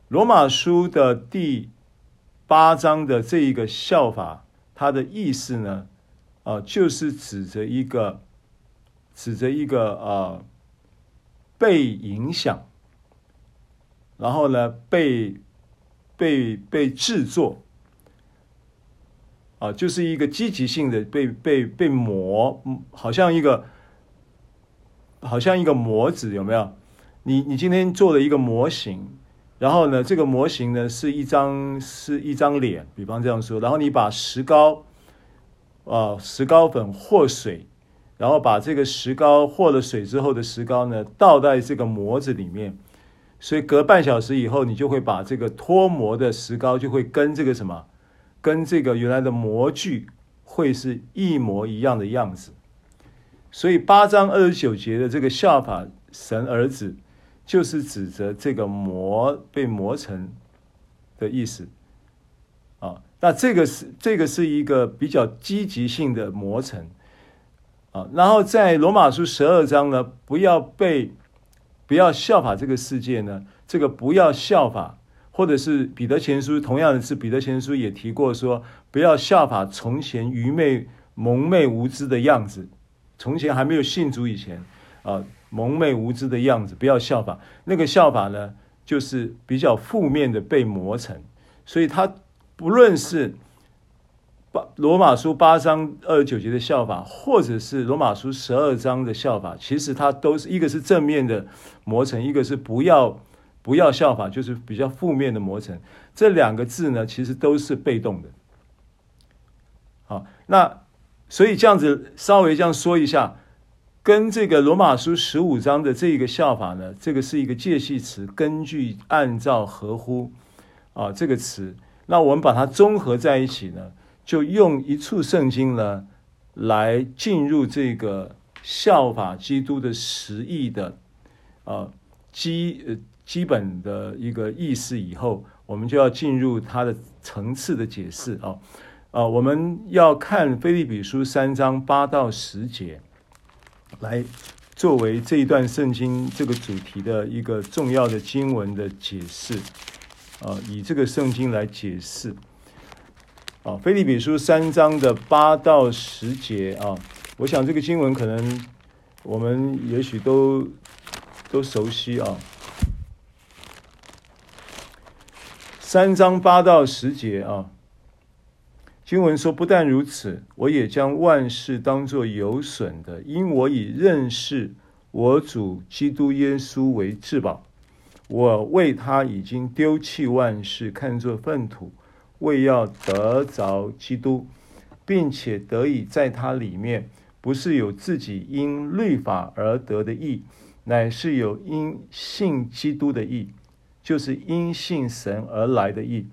罗马书的第八章的这一个效法，它的意思呢，啊，就是指着一个，指着一个啊。被影响，然后呢，被被被制作，啊，就是一个积极性的被被被磨，好像一个好像一个模子，有没有？你你今天做了一个模型，然后呢，这个模型呢是一张是一张脸，比方这样说，然后你把石膏啊石膏粉和水。然后把这个石膏和了水之后的石膏呢，倒在这个模子里面，所以隔半小时以后，你就会把这个脱模的石膏就会跟这个什么，跟这个原来的模具会是一模一样的样子。所以八章二十九节的这个效法神儿子，就是指着这个磨被磨成的意思啊。那这个是这个是一个比较积极性的磨成。啊，然后在罗马书十二章呢，不要被，不要效法这个世界呢，这个不要效法，或者是彼得前书同样的是彼得前书也提过说，不要效法从前愚昧蒙昧无知的样子，从前还没有信主以前啊，蒙昧无知的样子，不要效法。那个效法呢，就是比较负面的被磨成，所以他不论是八罗马书八章二十九节的效法，或者是罗马书十二章的效法，其实它都是一个是正面的磨成，一个是不要不要效法，就是比较负面的磨成。这两个字呢，其实都是被动的。好，那所以这样子稍微这样说一下，跟这个罗马书十五章的这一个效法呢，这个是一个介系词，根据、按照、合乎啊这个词，那我们把它综合在一起呢。就用一处圣经呢，来进入这个效法基督的实义的，呃基呃基本的一个意思以后，我们就要进入它的层次的解释啊，呃，我们要看腓利比书三章八到十节，来作为这一段圣经这个主题的一个重要的经文的解释，呃，以这个圣经来解释。啊，腓立比书三章的八到十节啊，我想这个经文可能我们也许都都熟悉啊。三章八到十节啊，经文说：“不但如此，我也将万事当作有损的，因我以认识我主基督耶稣为至宝。我为他已经丢弃万事，看作粪土。”为要得着基督，并且得以在他里面，不是有自己因律法而得的义，乃是有因信基督的义，就是因信神而来的义，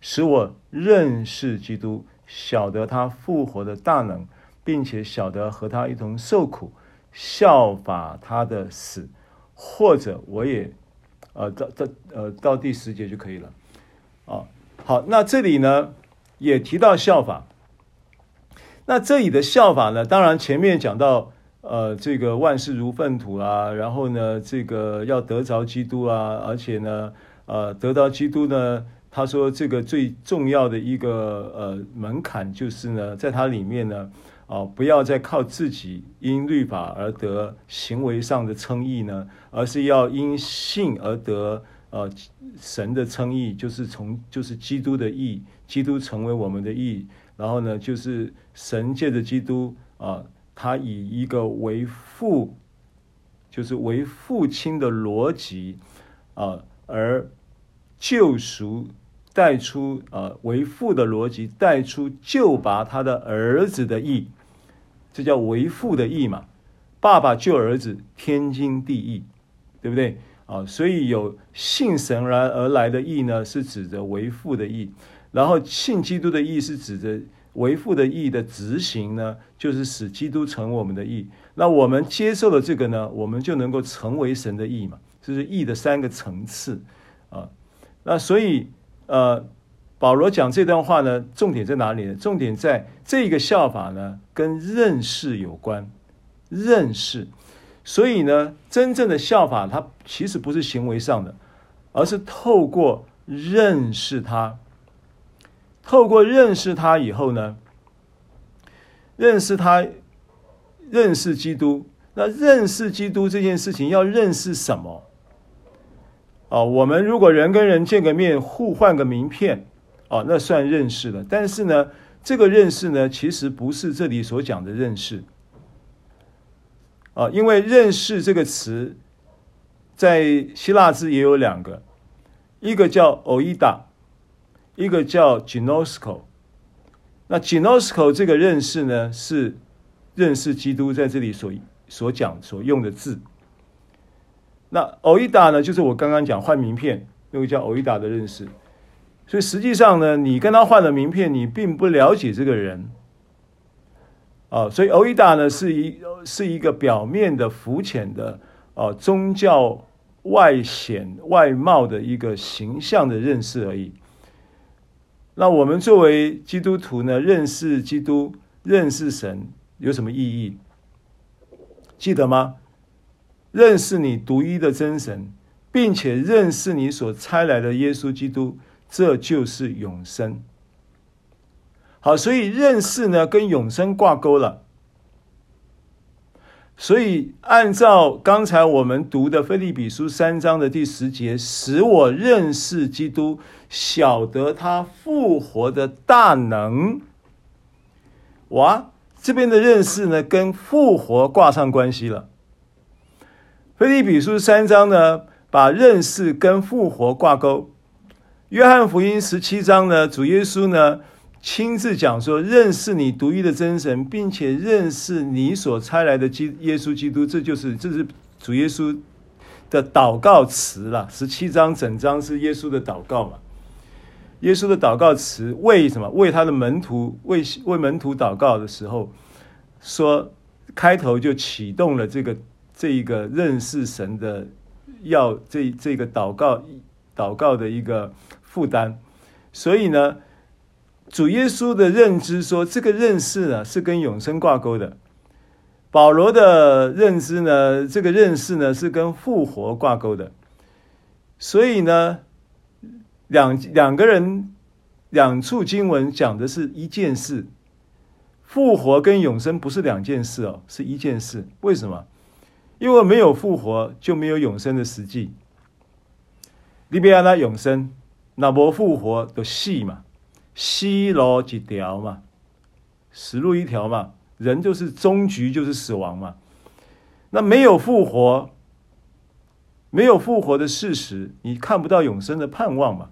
使我认识基督，晓得他复活的大能，并且晓得和他一同受苦，效法他的死，或者我也，呃，到到呃到第十节就可以了，啊。好，那这里呢也提到效法。那这里的效法呢，当然前面讲到，呃，这个万事如粪土啊，然后呢，这个要得着基督啊，而且呢，呃，得到基督呢，他说这个最重要的一个呃门槛就是呢，在它里面呢，啊、不要再靠自己因律法而得行为上的称义呢，而是要因信而得。呃，神的称义就是从就是基督的义，基督成为我们的义，然后呢，就是神借着基督啊、他以一个为父，就是为父亲的逻辑啊、而救赎带出啊、呃，为父的逻辑带出救拔他的儿子的义，这叫为父的义嘛，爸爸救儿子，天经地义，对不对？啊，所以有信神而而来的义呢，是指着为父的义；然后信基督的义是指着为父的义的执行呢，就是使基督成我们的义。那我们接受了这个呢，我们就能够成为神的义嘛，这是义的三个层次啊。那所以呃，保罗讲这段话呢，重点在哪里呢？重点在这个效法呢，跟认识有关，认识。所以呢，真正的效法，它其实不是行为上的，而是透过认识他，透过认识他以后呢，认识他，认识基督。那认识基督这件事情要认识什么？哦，我们如果人跟人见个面，互换个名片，哦，那算认识了。但是呢，这个认识呢，其实不是这里所讲的认识。啊，因为认识这个词，在希腊字也有两个，一个叫 oida，一个叫 ginosko。那 ginosko 这个认识呢，是认识基督在这里所所讲所用的字。那 oida 呢，就是我刚刚讲换名片那个叫 oida 的认识。所以实际上呢，你跟他换了名片，你并不了解这个人。啊，所以欧伊达呢是一是一个表面的浮浅的啊宗教外显外貌的一个形象的认识而已。那我们作为基督徒呢，认识基督、认识神有什么意义？记得吗？认识你独一的真神，并且认识你所差来的耶稣基督，这就是永生。好，所以认识呢跟永生挂钩了。所以按照刚才我们读的腓立比书三章的第十节，使我认识基督，晓得他复活的大能。哇，这边的认识呢，跟复活挂上关系了。腓立比书三章呢，把认识跟复活挂钩。约翰福音十七章呢，主耶稣呢亲自讲说，认识你独一的真神，并且认识你所差来的基耶稣基督，这就是这是主耶稣的祷告词了。十七章整章是耶稣的祷告嘛？耶稣的祷告词为什么？为他的门徒为为门徒祷告的时候，说开头就启动了这个。这一个认识神的要这这个祷告祷告的一个负担，所以呢，主耶稣的认知说这个认识呢是跟永生挂钩的，保罗的认知呢这个认识呢是跟复活挂钩的，所以呢两两个人两处经文讲的是一件事，复活跟永生不是两件事哦，是一件事，为什么？因为没有复活，就没有永生的实际。你别让他永生，那没复活的戏嘛，死路一条嘛，死路一条嘛，人就是终局就是死亡嘛。那没有复活，没有复活的事实，你看不到永生的盼望嘛。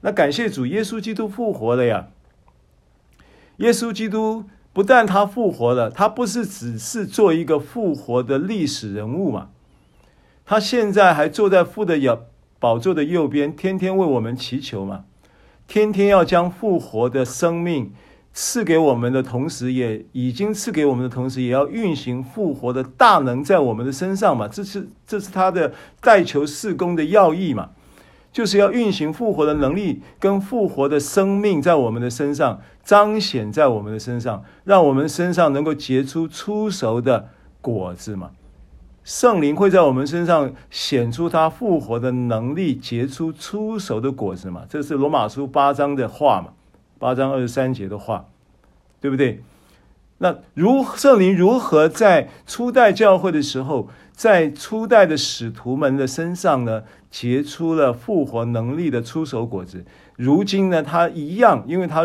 那感谢主，耶稣基督复活了呀，耶稣基督。不但他复活了，他不是只是做一个复活的历史人物嘛？他现在还坐在父的宝座的右边，天天为我们祈求嘛，天天要将复活的生命赐给我们的同时，也已经赐给我们的同时，也要运行复活的大能在我们的身上嘛。这是这是他的代求事工的要义嘛。就是要运行复活的能力跟复活的生命在我们的身上彰显在我们的身上，让我们身上能够结出出熟的果子嘛。圣灵会在我们身上显出他复活的能力，结出出手的果子嘛。这是罗马书八章的话嘛，八章二十三节的话，对不对？那如圣灵如何在初代教会的时候，在初代的使徒们的身上呢，结出了复活能力的出手果子。如今呢，他一样，因为他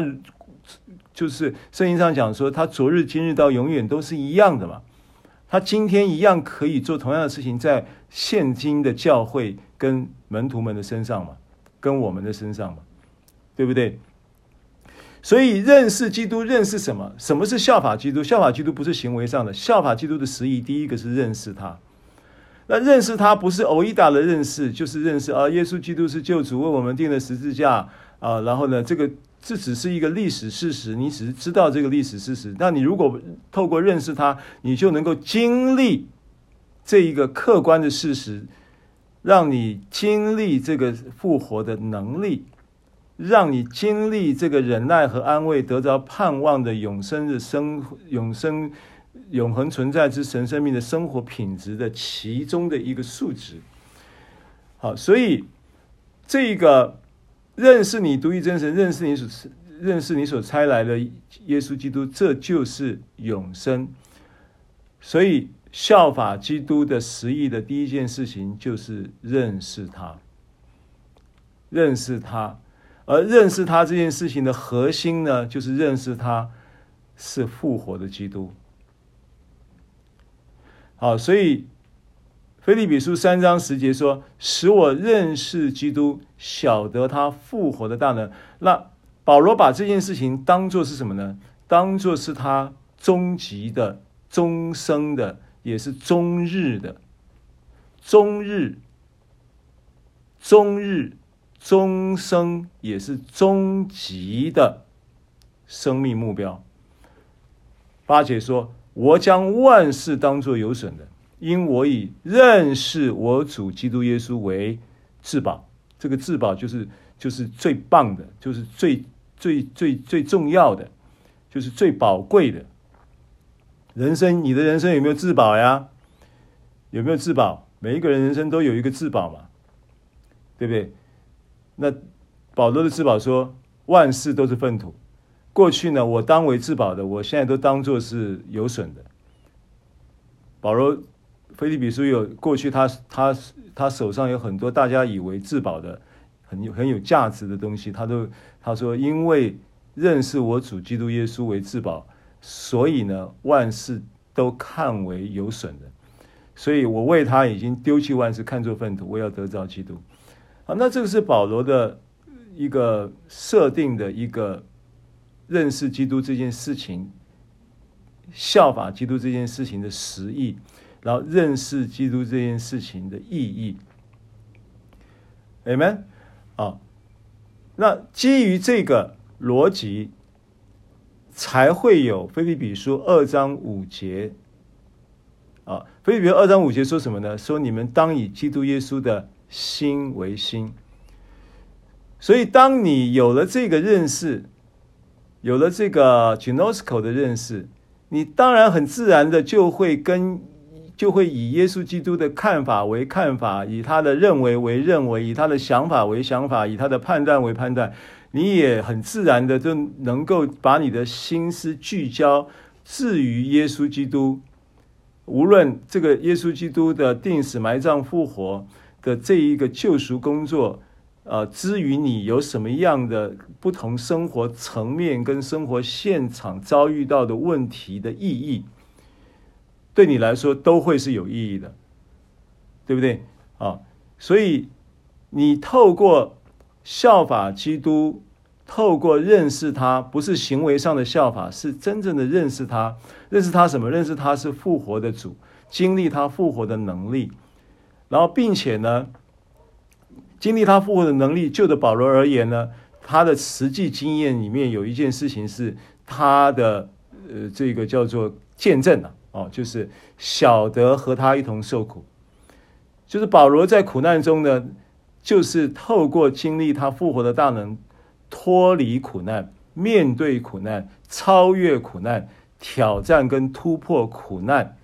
就是圣经上讲说，他昨日、今日到永远都是一样的嘛。他今天一样可以做同样的事情，在现今的教会跟门徒们的身上嘛，跟我们的身上嘛，对不对？所以认识基督，认识什么？什么是效法基督？效法基督不是行为上的，效法基督的实意，第一个是认识他。那认识他不是欧伊达的认识，就是认识啊，耶稣基督是救主，为我们定了十字架啊。然后呢，这个这只是一个历史事实，你只是知道这个历史事实。那你如果透过认识他，你就能够经历这一个客观的事实，让你经历这个复活的能力，让你经历这个忍耐和安慰，得着盼望的永生的生永生。永恒存在之神生命的生活品质的其中的一个数值。好，所以这个认识你独一真神，认识你所认识你所差来的耶稣基督，这就是永生。所以效法基督的实意的第一件事情就是认识他，认识他，而认识他这件事情的核心呢，就是认识他是复活的基督。好，所以腓立比书三章十节说：“使我认识基督，晓得他复活的大能。”那保罗把这件事情当做是什么呢？当做是他终极的、终生的，也是终日的、终日、终日、终生，也是终极的生命目标。八节说。我将万事当作有损的，因我以认识我主基督耶稣为至宝。这个至宝就是就是最棒的，就是最最最最重要的，就是最宝贵的。人生，你的人生有没有至宝呀？有没有至宝？每一个人人生都有一个至宝嘛，对不对？那保罗的至宝说，万事都是粪土。过去呢，我当为至宝的，我现在都当作是有损的。保罗腓立比书有过去他他他手上有很多大家以为至宝的很有很有价值的东西，他都他说因为认识我主基督耶稣为至宝，所以呢万事都看为有损的，所以我为他已经丢弃万事，看作粪土，我要得着基督。好，那这个是保罗的一个设定的一个认识基督这件事情。效法基督这件事情的实意，然后认识基督这件事情的意义，Amen 啊。那基于这个逻辑，才会有腓立比书二章五节啊。腓立比二章五节说什么呢？说你们当以基督耶稣的心为心。所以，当你有了这个认识，有了这个 gnosko 的认识。你当然很自然的就会跟，就会以耶稣基督的看法为看法，以他的认为为认为，以他的想法为想法，以他的判断为判断。你也很自然的就能够把你的心思聚焦置于耶稣基督，无论这个耶稣基督的钉死埋葬复活的这一个救赎工作。呃，至于你有什么样的不同生活层面跟生活现场遭遇到的问题的意义，对你来说都会是有意义的，对不对？啊，所以你透过效法基督，透过认识他，不是行为上的效法，是真正的认识他。认识他什么？认识他是复活的主，经历他复活的能力，然后并且呢，经历他复活的能力，就的保罗而言呢，他的实际经验里面有一件事情是他的呃，这个叫做见证啊，哦，就是晓得和他一同受苦，就是保罗在苦难中呢，就是透过经历他复活的大能，脱离苦难，面对苦难，超越苦难，挑战跟突破苦难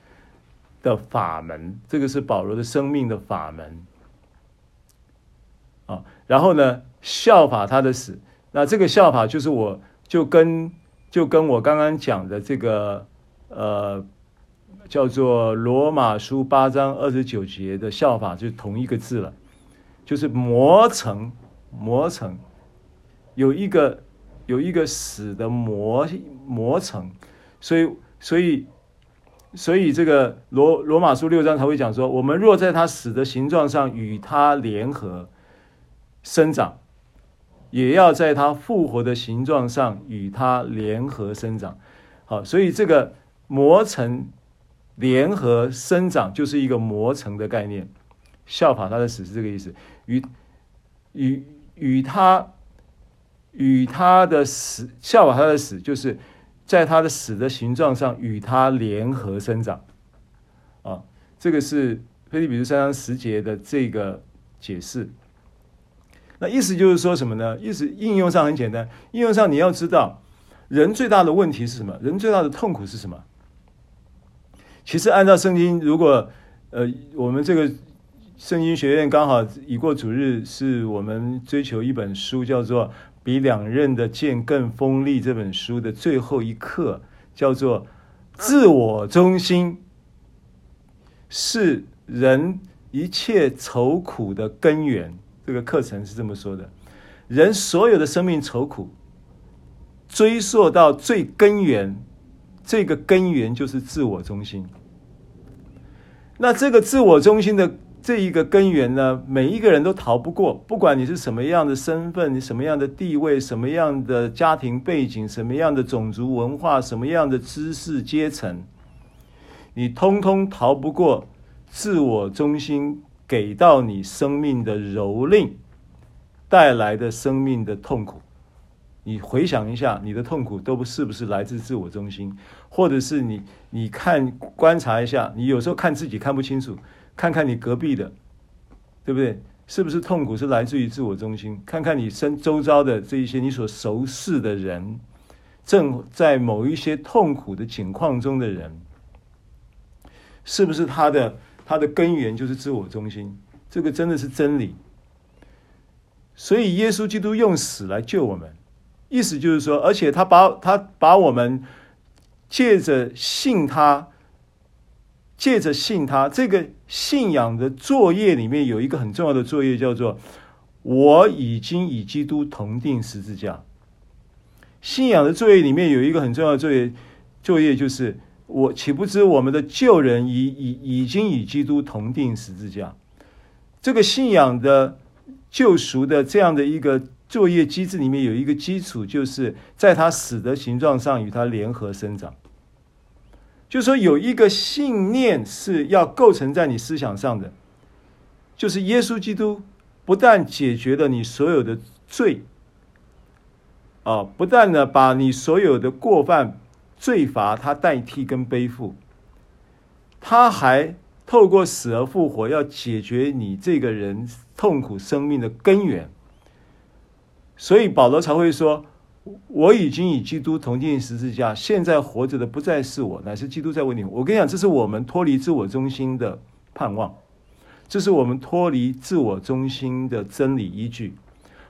的法门，这个是保罗的生命的法门。啊，然后呢，效法他的死，那这个效法就是我就跟就跟我刚刚讲的这个呃叫做罗马书八章二十九节的效法就同一个字了，就是磨成磨成，有一个有一个死的磨磨成，所以所以所以这个罗罗马书六章才会讲说，我们若在他死的形状上与他联合。生长，也要在他复活的形状上与他联合生长。好，所以这个磨成、联合生长就是一个磨成的概念。效法他的死是这个意思，与与与他与他的死效法他的死，就是在他的死的形状上与他联合生长。啊，这个是菲利比斯三章十节的这个解释。那意思就是说什么呢？意思应用上很简单，应用上你要知道，人最大的问题是什么？人最大的痛苦是什么？其实按照圣经，如果呃我们这个圣经学院刚好已过主日，是我们追求一本书，叫做《比两刃的剑更锋利》这本书的最后一课，叫做“自我中心是人一切愁苦的根源”。这个课程是这么说的：人所有的生命愁苦，追溯到最根源，这个根源就是自我中心。那这个自我中心的这一个根源呢，每一个人都逃不过，不管你是什么样的身份，你什么样的地位，什么样的家庭背景，什么样的种族文化，什么样的知识阶层，你通通逃不过自我中心。给到你生命的蹂躏带来的生命的痛苦，你回想一下，你的痛苦都不是不是来自自我中心，或者是你你看观察一下，你有时候看自己看不清楚，看看你隔壁的，对不对？是不是痛苦是来自于自我中心？看看你身周遭的这一些你所熟识的人，正在某一些痛苦的境况中的人，是不是他的？他的根源就是自我中心，这个真的是真理。所以耶稣基督用死来救我们，意思就是说，而且他把他把我们借着信他，借着信他，这个信仰的作业里面有一个很重要的作业，叫做我已经与基督同钉十字架。信仰的作业里面有一个很重要的作业，作业就是我岂不知我们的旧人已已已经与基督同钉十字架？这个信仰的救赎的这样的一个作业机制里面有一个基础，就是在他死的形状上与他联合生长。就说，有一个信念是要构成在你思想上的，就是耶稣基督不但解决了你所有的罪，啊，不但呢把你所有的过犯、罪罚他代替跟背负，他还透过死而复活，要解决你这个人痛苦生命的根源。所以保罗才会说。我已经与基督同钉十字架，现在活着的不再是我，乃是基督在为你。我跟你讲，这是我们脱离自我中心的盼望，这是我们脱离自我中心的真理依据。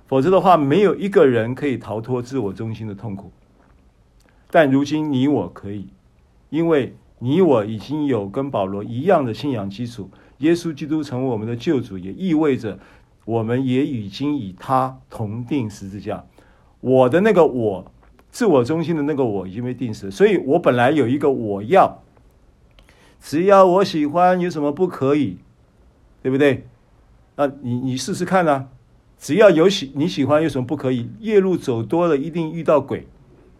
否则的话，没有一个人可以逃脱自我中心的痛苦。但如今你我可以，因为你我已经有跟保罗一样的信仰基础，耶稣基督成为我们的救主，也意味着我们也已经与他同定十字架。我的那个我，自我中心的那个我已经被定死，所以我本来有一个我要，只要我喜欢，有什么不可以？对不对？那你你试试看呢、啊？只要有喜你喜欢，有什么不可以？夜路走多了，一定遇到鬼，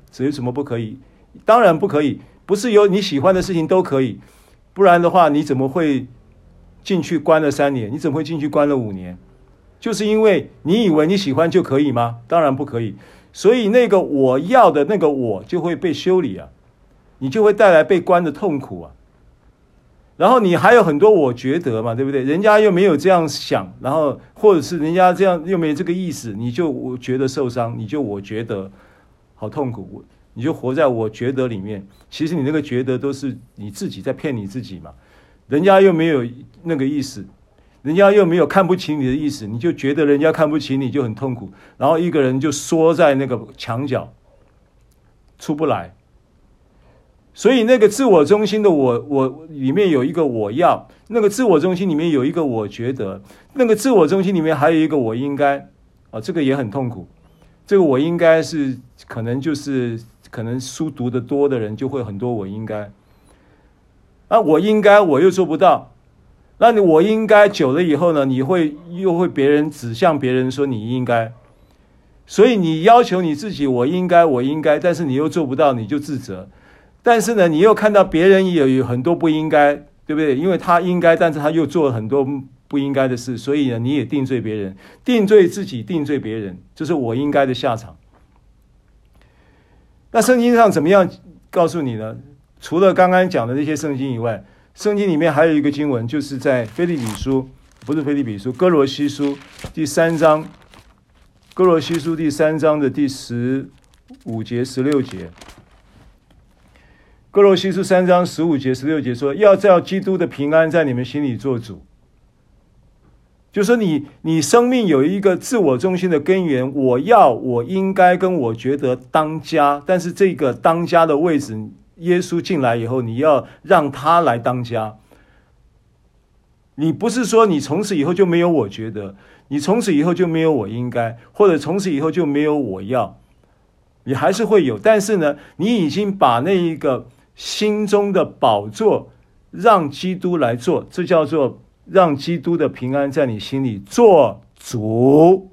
这有什么不可以？当然不可以，不是有你喜欢的事情都可以，不然的话，你怎么会进去关了三年？你怎么会进去关了五年？就是因为你以为你喜欢就可以吗？当然不可以。所以那个我要的那个我就会被修理啊，你就会带来被关的痛苦啊。然后你还有很多我觉得嘛，对不对？人家又没有这样想，然后或者是人家这样又没这个意思，你就我觉得受伤，你就我觉得好痛苦，你就活在我觉得里面。其实你那个觉得都是你自己在骗你自己嘛，人家又没有那个意思。人家又没有看不起你的意思，你就觉得人家看不起你就很痛苦，然后一个人就缩在那个墙角，出不来。所以那个自我中心的我，我里面有一个我要，那个自我中心里面有一个我觉得，那个自我中心里面还有一个我应该，啊，这个也很痛苦。这个我应该是可能就是可能书读的多的人就会很多我应该，啊，我应该我又做不到。那你我应该久了以后呢？你会又会别人指向别人说你应该，所以你要求你自己我应该我应该，但是你又做不到，你就自责。但是呢，你又看到别人也有很多不应该，对不对？因为他应该，但是他又做了很多不应该的事，所以呢，你也定罪别人，定罪自己，定罪别人，这是我应该的下场。那圣经上怎么样告诉你呢？除了刚刚讲的那些圣经以外。圣经里面还有一个经文，就是在腓立比书，不是腓立比书，歌罗西书第三章，歌罗西书第三章的第十五节、十六节。歌罗西书三章十五节、十六节说：“要叫基督的平安在你们心里做主。”就说你，你生命有一个自我中心的根源，我要，我应该，跟我觉得当家，但是这个当家的位置。耶稣进来以后，你要让他来当家。你不是说你从此以后就没有我觉得，你从此以后就没有我应该，或者从此以后就没有我要，你还是会有。但是呢，你已经把那一个心中的宝座让基督来做，这叫做让基督的平安在你心里做主。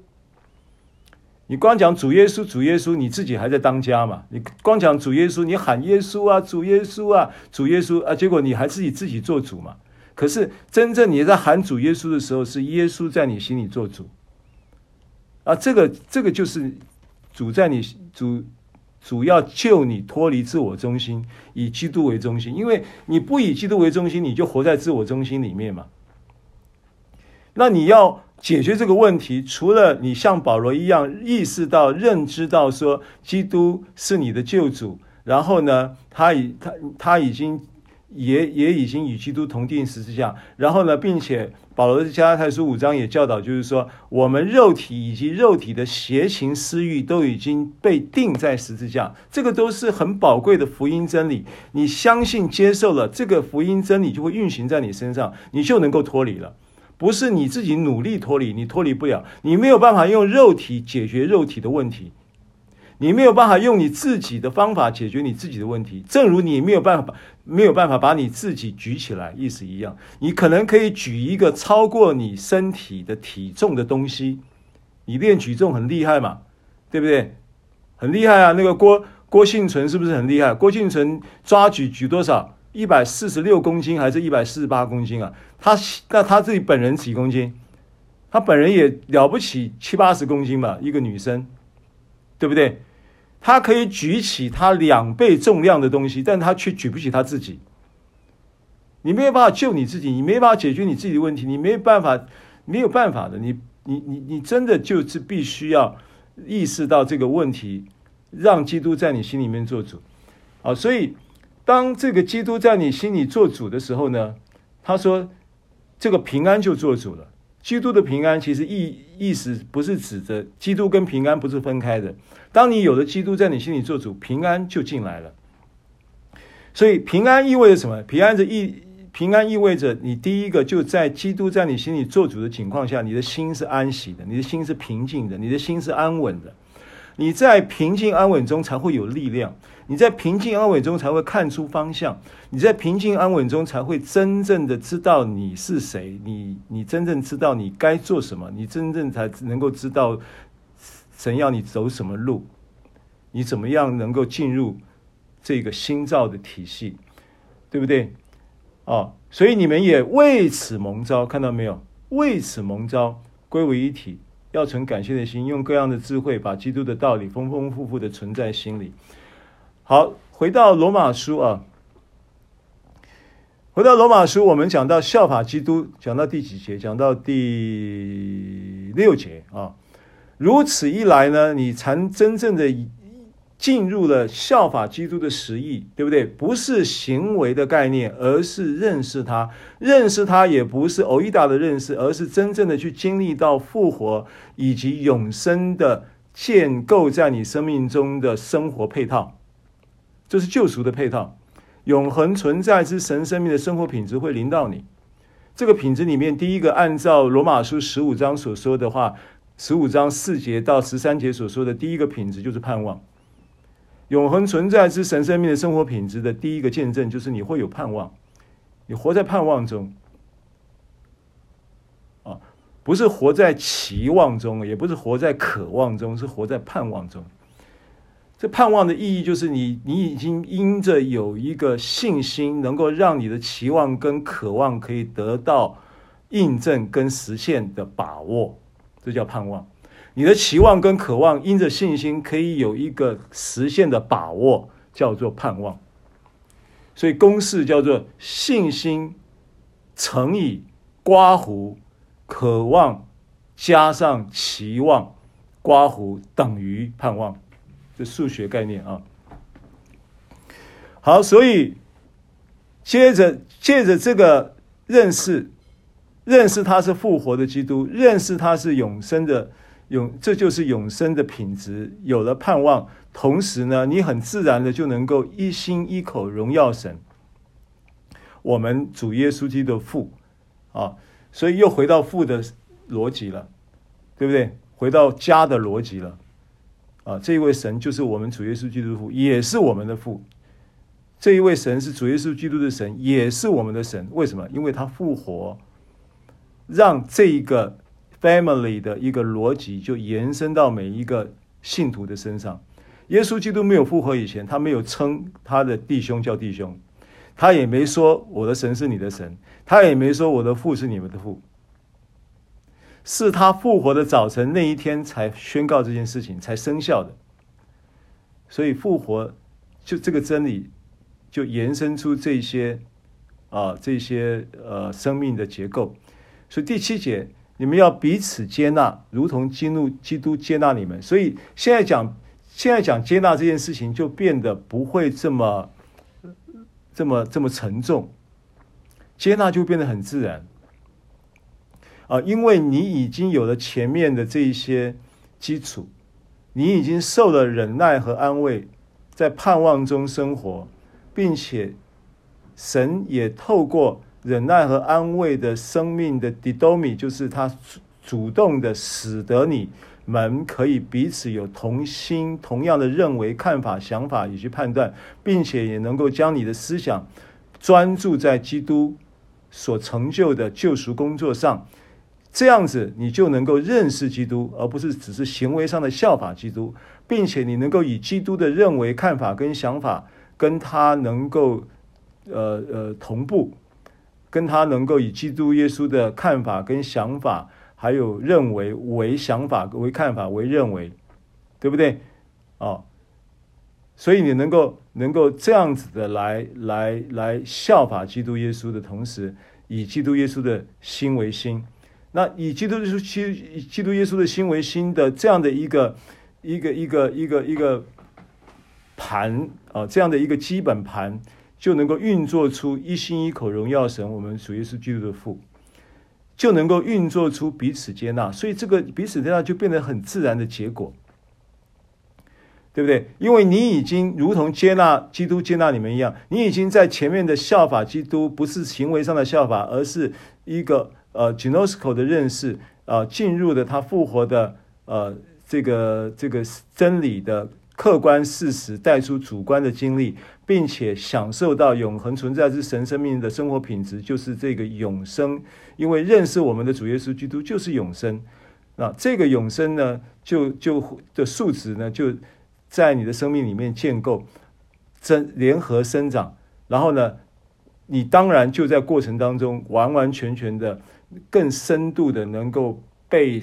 你光讲主耶稣，主耶稣，你自己还在当家嘛？你光讲主耶稣，你喊耶稣啊，主耶稣啊，主耶稣啊，结果你还自己自己做主嘛？可是真正你在喊主耶稣的时候，是耶稣在你心里做主啊。这个这个就是主在你主主要救你脱离自我中心，以基督为中心。因为你不以基督为中心，你就活在自我中心里面嘛。那你要。解决这个问题，除了你像保罗一样意识到、认知到说基督是你的救主，然后呢，他已他他已经也也已经与基督同钉十字架。然后呢，并且保罗在加拉太书五章也教导，就是说，我们肉体以及肉体的邪情私欲都已经被钉在十字架。这个都是很宝贵的福音真理。你相信接受了这个福音真理，就会运行在你身上，你就能够脱离了。不是你自己努力脱离，你脱离不了，你没有办法用肉体解决肉体的问题。你没有办法用你自己的方法解决你自己的问题，正如你没有办法没有办法把你自己举起来，意思一样。你可能可以举一个超过你身体的体重的东西，你练举重很厉害嘛，对不对？很厉害啊！那个郭郭庆存是不是很厉害？郭庆存抓举举多少？一百四十六公斤还是一百四十八公斤啊？他那他自己本人几公斤？他本人也了不起七八十公斤吧，一个女生。对不对？他可以举起他两倍重量的东西，但他却举不起他自己。你没有办法救你自己，你没办法解决你自己的问题，你没有办法，没有办法的。你你你你真的就是必须要意识到这个问题，让基督在你心里面做主。好，所以当这个基督在你心里做主的时候呢，他说这个平安就做主了。基督的平安其实意意思不是指着基督跟平安不是分开的。当你有了基督在你心里做主，平安就进来了。所以平安意味着什么？平安的意平安意味着你第一个就在基督在你心里做主的情况下，你的心是安息的，你的心是平静的，你的心是安稳的。你在平静安稳中才会有力量，你在平静安稳中才会看出方向，你在平静安稳中才会真正的知道你是谁，你你真正知道你该做什么，你真正才能够知道神要你走什么路，你怎么样能够进入这个新造的体系，对不对？哦，所以你们也为此蒙召，看到没有？为此蒙召，归为一体。要存感谢的心，用各样的智慧，把基督的道理丰丰富富的存在心里。好，回到罗马书啊，回到罗马书，我们讲到效法基督，讲到第几节？讲到第六节啊。如此一来呢，你才真正的。进入了效法基督的实意，对不对？不是行为的概念，而是认识他。认识他也不是欧一达的认识，而是真正的去经历到复活以及永生的建构在你生命中的生活配套。这是救赎的配套，永恒存在之神生命的生活品质会临到你。这个品质里面，第一个按照罗马书十五章所说的话，十五章四节到十三节所说的第一个品质就是盼望。永恒存在之神生命的生活品质的第一个见证，就是你会有盼望，你活在盼望中，啊，不是活在期望中，也不是活在渴望中，是活在盼望中。这盼望的意义就是你，你已经因着有一个信心，能够让你的期望跟渴望可以得到印证跟实现的把握，这叫盼望。你的期望跟渴望，因着信心可以有一个实现的把握，叫做盼望。所以公式叫做信心乘以刮胡渴望加上期望刮胡等于盼望，这数学概念啊。好，所以接着借着这个认识，认识他是复活的基督，认识他是永生的。永，这就是永生的品质。有了盼望，同时呢，你很自然的就能够一心一口荣耀神。我们主耶稣基督的父啊，所以又回到父的逻辑了，对不对？回到家的逻辑了啊！这一位神就是我们主耶稣基督的父，也是我们的父。这一位神是主耶稣基督的神，也是我们的神。为什么？因为他复活，让这一个。Family 的一个逻辑就延伸到每一个信徒的身上。耶稣基督没有复活以前，他没有称他的弟兄叫弟兄，他也没说我的神是你的神，他也没说我的父是你们的父。是他复活的早晨那一天才宣告这件事情，才生效的。所以复活就这个真理就延伸出这些啊这些呃生命的结构。所以第七节。你们要彼此接纳，如同基督基督接纳你们。所以现在讲，现在讲接纳这件事情，就变得不会这么这么这么沉重，接纳就变得很自然啊，因为你已经有了前面的这一些基础，你已经受了忍耐和安慰，在盼望中生活，并且神也透过忍耐和安慰的生命的 didomi，就是他主动的使得你们可以彼此有同心、同样的认为、看法、想法以及判断，并且也能够将你的思想专注在基督所成就的救赎工作上，这样子你就能够认识基督，而不是只是行为上的效法基督，并且你能够以基督的认为、看法跟想法跟他能够呃呃同步，跟他能够以基督耶稣的看法跟想法。还有认为为想法为看法为认为，对不对？哦，所以你能够能够这样子的来来来效法基督耶稣的同时，以基督耶稣的心为心，那以基督耶稣基基督耶稣的心为心的这样的一个一个一个一个一个盘啊，这样的一个基本盘，就能够运作出一心一口荣耀神，我们属耶稣基督的父。就能够运作出彼此接纳，所以这个彼此接纳就变得很自然的结果，对不对？因为你已经如同接纳基督接纳你们一样，你已经在前面的效法基督，不是行为上的效法，而是一个呃 genosko 的认识、呃，进入了他复活的呃这个这个真理的客观事实，带出主观的经历。并且享受到永恒存在之神生命的生活品质，就是这个永生。因为认识我们的主耶稣基督就是永生。那这个永生呢，就就的数值呢，就在你的生命里面建构、增联合生长。然后呢，你当然就在过程当中完完全全的、更深度的，能够被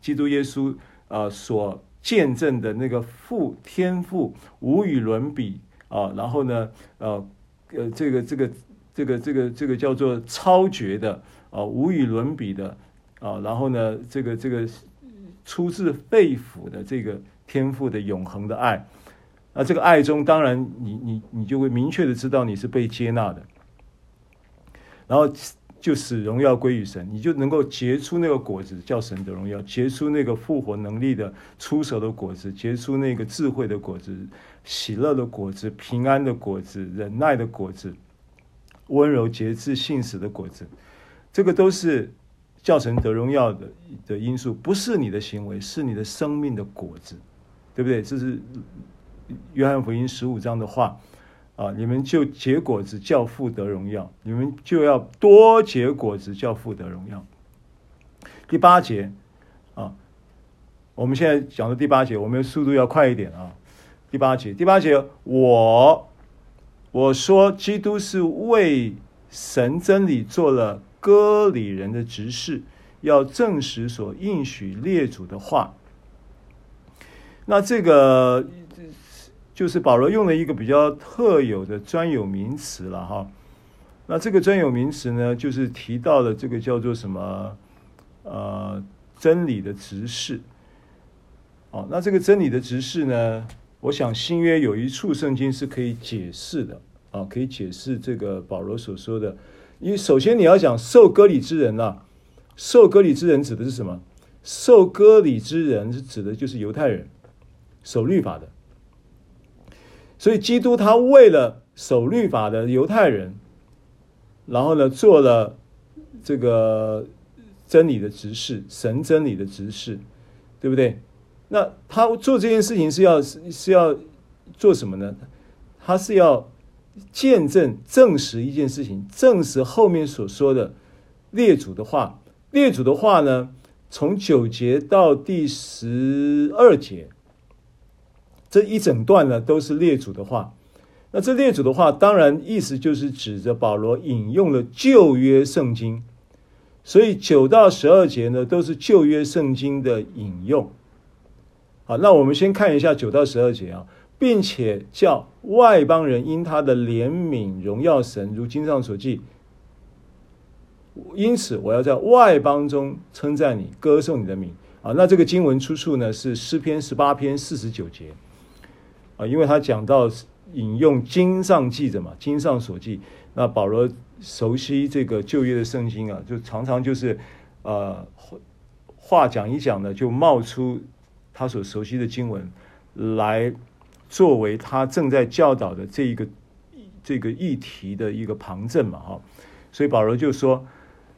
基督耶稣啊所见证的那个父天父无与伦比。啊，然后呢，呃，呃，这个这个这个这个这个叫做超绝的啊，无与伦比的啊，然后呢，这个这个出自肺腑的这个天赋的永恒的爱，那这个爱中，当然你你你就会明确的知道你是被接纳的，然后。就使荣耀归于神，你就能够结出那个果子，叫神的荣耀；结出那个复活能力的出手的果子，结出那个智慧的果子、喜乐的果子、平安的果子、忍耐的果子、温柔节制信实的果子。这个都是叫神得荣耀的的因素，不是你的行为，是你的生命的果子，对不对？这是约翰福音十五章的话。啊！你们就结果子，叫父得荣耀；你们就要多结果子，叫父得荣耀。第八节啊，我们现在讲的第八节，我们速度要快一点啊。第八节，第八节，我我说，基督是为神真理做了割礼人的执事，要证实所应许列祖的话。那这个。就是保罗用了一个比较特有的专有名词了哈，那这个专有名词呢，就是提到了这个叫做什么呃真理的执事。哦，那这个真理的执事呢，我想新约有一处圣经是可以解释的啊，可以解释这个保罗所说的。因为首先你要讲受割礼之人呐，受割礼之人指的是什么？受割礼之人是指的就是犹太人，守律法的。所以，基督他为了守律法的犹太人，然后呢，做了这个真理的执事，神真理的执事，对不对？那他做这件事情是要是要做什么呢？他是要见证、证实一件事情，证实后面所说的列祖的话。列祖的话呢，从九节到第十二节。这一整段呢，都是列祖的话。那这列祖的话，当然意思就是指着保罗引用了旧约圣经，所以九到十二节呢，都是旧约圣经的引用。好，那我们先看一下九到十二节啊，并且叫外邦人因他的怜悯荣耀神，如经上所记。因此，我要在外邦中称赞你，歌颂你的名。啊，那这个经文出处呢，是诗篇十八篇四十九节。啊，因为他讲到引用经上记着嘛，经上所记。那保罗熟悉这个旧约的圣经啊，就常常就是呃话讲一讲呢，就冒出他所熟悉的经文来作为他正在教导的这一个这个议题的一个旁证嘛，哈。所以保罗就说：“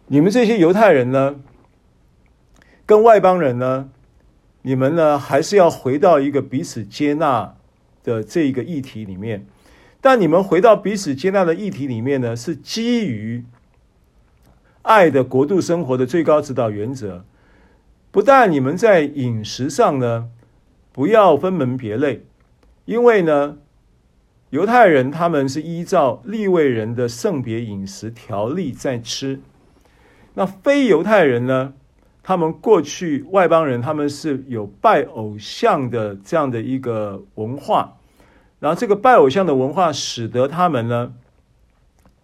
你们这些犹太人呢，跟外邦人呢，你们呢还是要回到一个彼此接纳的这一个议题里面。但你们回到彼此接纳的议题里面呢，是基于爱的国度生活的最高指导原则。不但你们在饮食上呢，不要分门别类，因为呢。”犹太人他们是依照利未人的圣别饮食条例在吃，那非犹太人呢？他们过去外邦人他们是有拜偶像的这样的一个文化，然后这个拜偶像的文化使得他们呢，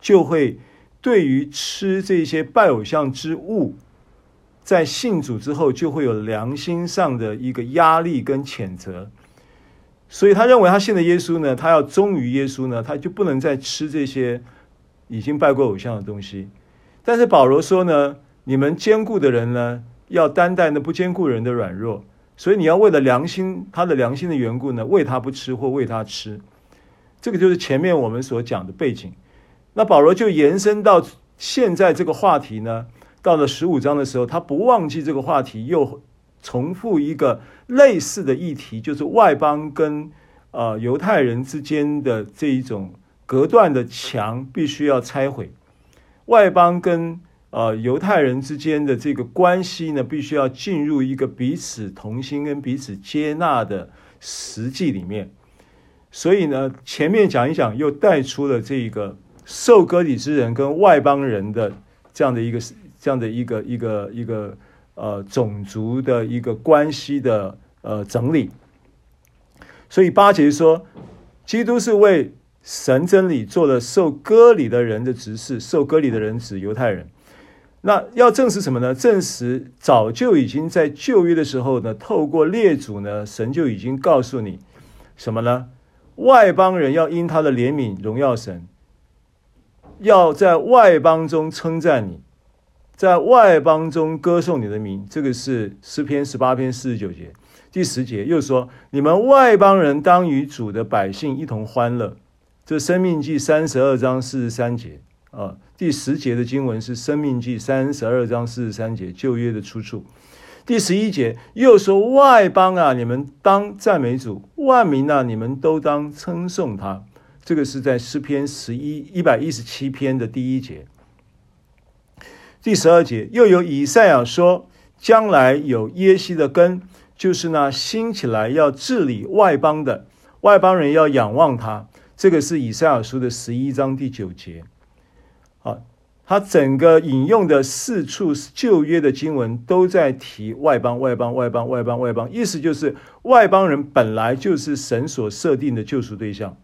就会对于吃这些拜偶像之物，在信主之后就会有良心上的一个压力跟谴责。所以他认为他信的耶稣呢，他要忠于耶稣呢，他就不能再吃这些已经拜过偶像的东西。但是保罗说呢，你们坚固的人呢，要担待那不坚固人的软弱。所以你要为了良心，他的良心的缘故呢，喂他不吃或喂他吃。这个就是前面我们所讲的背景。那保罗就延伸到现在这个话题呢，到了十五章的时候，他不忘记这个话题，又重复一个。类似的议题就是外邦跟呃犹太人之间的这一种隔断的墙必须要拆毁，外邦跟呃犹太人之间的这个关系呢，必须要进入一个彼此同心跟彼此接纳的实际里面。所以呢，前面讲一讲，又带出了这个受割礼之人跟外邦人的这样的一个这样的一个一个一个呃种族的一个关系的。呃，整理。所以八节说，基督是为神真理做了受割礼的人的执事，受割礼的人指犹太人。那要证实什么呢？证实早就已经在旧约的时候呢，透过列祖呢，神就已经告诉你什么呢？外邦人要因他的怜悯荣耀神，要在外邦中称赞你，在外邦中歌颂你的名。这个是诗篇十八篇四十九节。第十节又说：“你们外邦人当与主的百姓一同欢乐。”这《生命记》三十二章四十三节啊。第十节的经文是《生命记》三十二章四十三节旧约的出处。第十一节又说：“外邦啊，你们当赞美主；万民啊，你们都当称颂他。”这个是在诗篇十一一百一十七篇的第一节。第十二节又有以赛亚说：“将来有耶西的根。”就是那兴起来要治理外邦的外邦人要仰望他，这个是以赛亚书的十一章第九节。啊，他整个引用的四处旧约的经文都在提外邦、外邦、外邦、外邦、外邦，意思就是外邦人本来就是神所设定的救赎对象，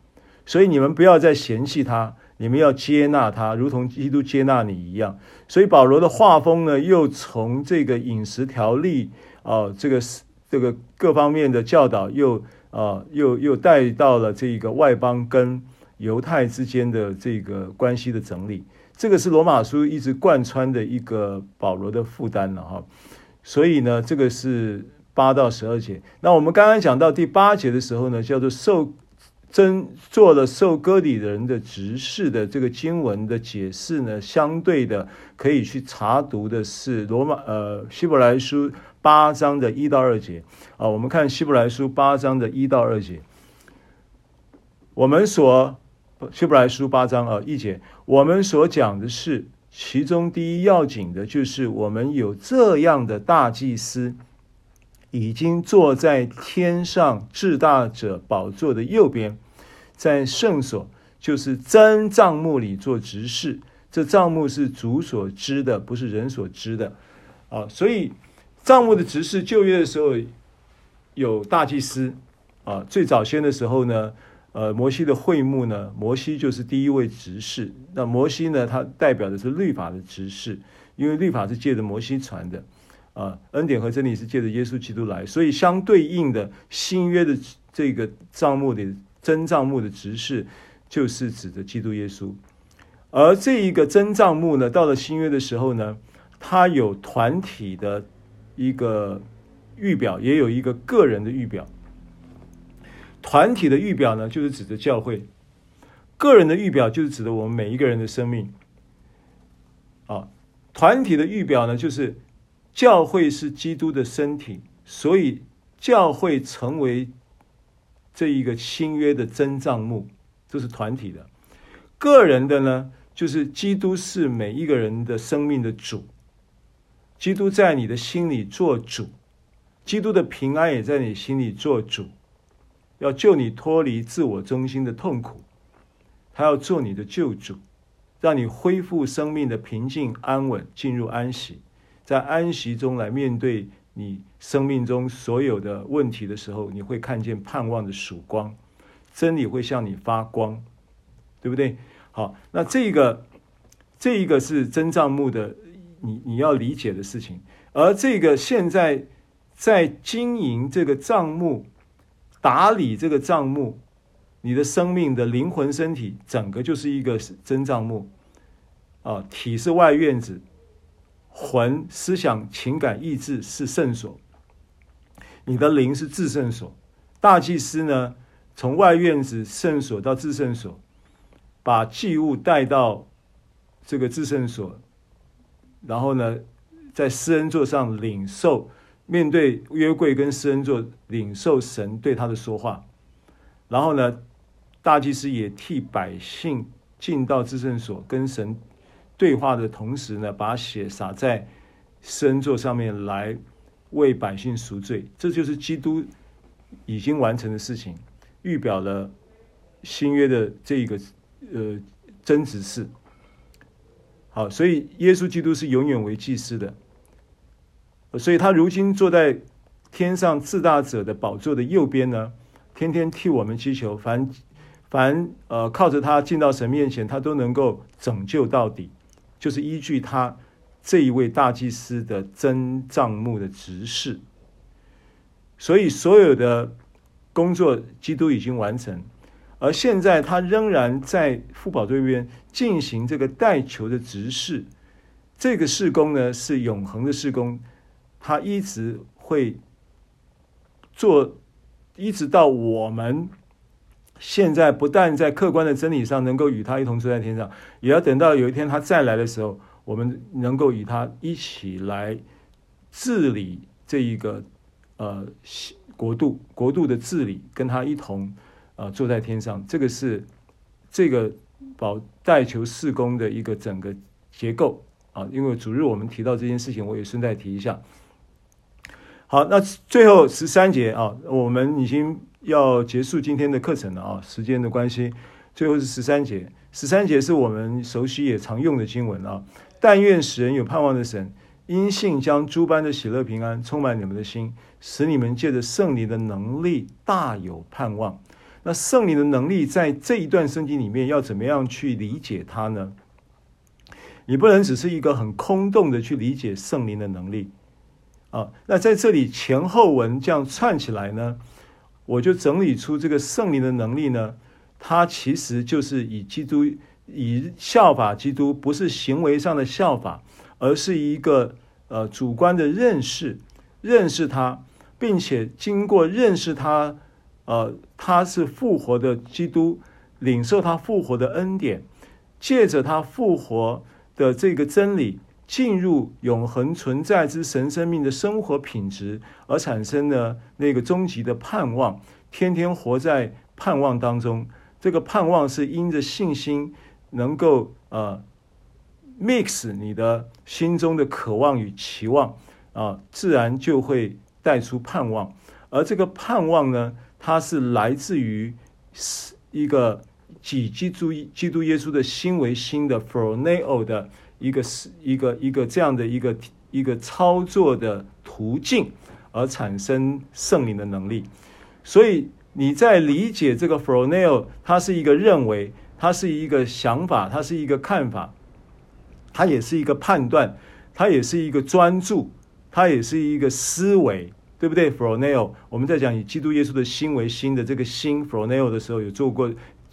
所以你们不要再嫌弃他，你们要接纳他，如同基督接纳你一样。所以保罗的画风呢，又从这个饮食条例啊，这个是。这个各方面的教导又啊、又又带到了这个外邦跟犹太之间的这个关系的整理，这个是罗马书一直贯穿的一个保罗的负担了哈。所以呢，这个是八到十二节。那我们刚刚讲到第八节的时候呢，叫做受真做了受割礼人的执事的这个经文的解释呢，相对的可以去查读的是罗马呃希伯来书。八章的一到二节啊，我们看希伯来书八章的一到二节。我们所希伯来书八章啊一节，我们所讲的是其中第一要紧的，就是我们有这样的大祭司，已经坐在天上至大者宝座的右边，在圣所，就是真帐幕里做执事。这帐幕是主所知的，不是人所知的啊，所以。帐幕的执事，旧约的时候有大祭司啊。最早先的时候呢，呃，摩西的会幕呢，摩西就是第一位执事。那摩西呢，他代表的是律法的执事，因为律法是借着摩西传的啊，恩典和真理是借着耶稣基督来，所以相对应的新约的这个账目的真账目的执事，就是指的基督耶稣。而这一个真账目呢，到了新约的时候呢，它有团体的一个预表，也有一个个人的预表。团体的预表呢，就是指的教会；个人的预表就是指的我们每一个人的生命。啊，团体的预表呢，就是教会是基督的身体，所以教会成为这一个新约的真帐幕，这是团体的。个人的呢，就是基督是每一个人的生命的主，基督在你的心里做主，基督的平安也在你心里做主，要救你脱离自我中心的痛苦，他要做你的救主，让你恢复生命的平静安稳，进入安息，在安息中来面对你生命中所有的问题的时候，你会看见盼望的曙光，真理会向你发光，对不对？好，那这个这一个是真账目的，你你要理解的事情。而这个现在在经营这个账目、打理这个账目，你的生命的灵魂、身体，整个就是一个真账目啊。体是外院子，魂、思想、情感、意志是圣所，你的灵是至圣所。大祭司呢，从外院子圣所到至圣所。把祭物带到这个至圣所，然后呢，在施恩座上领受，面对约柜跟施恩座领受神对他的说话，然后呢，大祭司也替百姓进到至圣所跟神对话的同时呢，把血洒在施恩座上面来为百姓赎罪，这就是基督已经完成的事情，预表了新约的这一个。呃，真执事，好，所以耶稣基督是永远为祭司的，所以他如今坐在天上至大者的宝座的右边呢，天天替我们祈求，凡凡呃靠着他进到神面前，他都能够拯救到底，就是依据他这一位大祭司的真账目的执事，所以所有的工作，基督已经完成。而现在，他仍然在父宝这边进行这个代求的执事。这个事工呢，是永恒的事工，他一直会做，一直到我们现在不但在客观的真理上能够与他一同坐在天上，也要等到有一天他再来的时候，我们能够与他一起来治理这一个呃国度，国度的治理，跟他一同。啊，坐在天上，这个是这个保代求事工的一个整个结构啊。因为主日我们提到这件事情，我也顺带提一下。好，那最后十三节啊，我们已经要结束今天的课程了啊，时间的关系，最后是十三节。十三节是我们熟悉也常用的经文啊。但愿使人有盼望的神，因信将诸般的喜乐平安充满你们的心，使你们借着圣灵的能力大有盼望。那圣灵的能力在这一段圣经里面要怎么样去理解它呢？你不能只是一个很空洞的去理解圣灵的能力啊。那在这里前后文这样串起来呢，我就整理出这个圣灵的能力呢，它其实就是以基督以效法基督，不是行为上的效法，而是一个呃主观的认识，认识他，并且经过认识他。呃，他是复活的基督，领受他复活的恩典，借着他复活的这个真理，进入永恒存在之神生命的生活品质，而产生的那个终极的盼望，天天活在盼望当中。这个盼望是因着信心，能够呃 mix 你的心中的渴望与期望啊、自然就会带出盼望。而这个盼望呢，它是来自于一个以基督基督耶稣的心为心的 foreneo 的一个是一个一个这样的一个一个操作的途径而产生圣灵的能力。所以你在理解这个 froneo，它是一个认为，它是一个想法，它是一个看法，它也是一个判断，它也是一个专注，它也是一个思维对不对？froneo，我们在讲以基督耶稣的心为心的这个心 froneo 的时候，有做过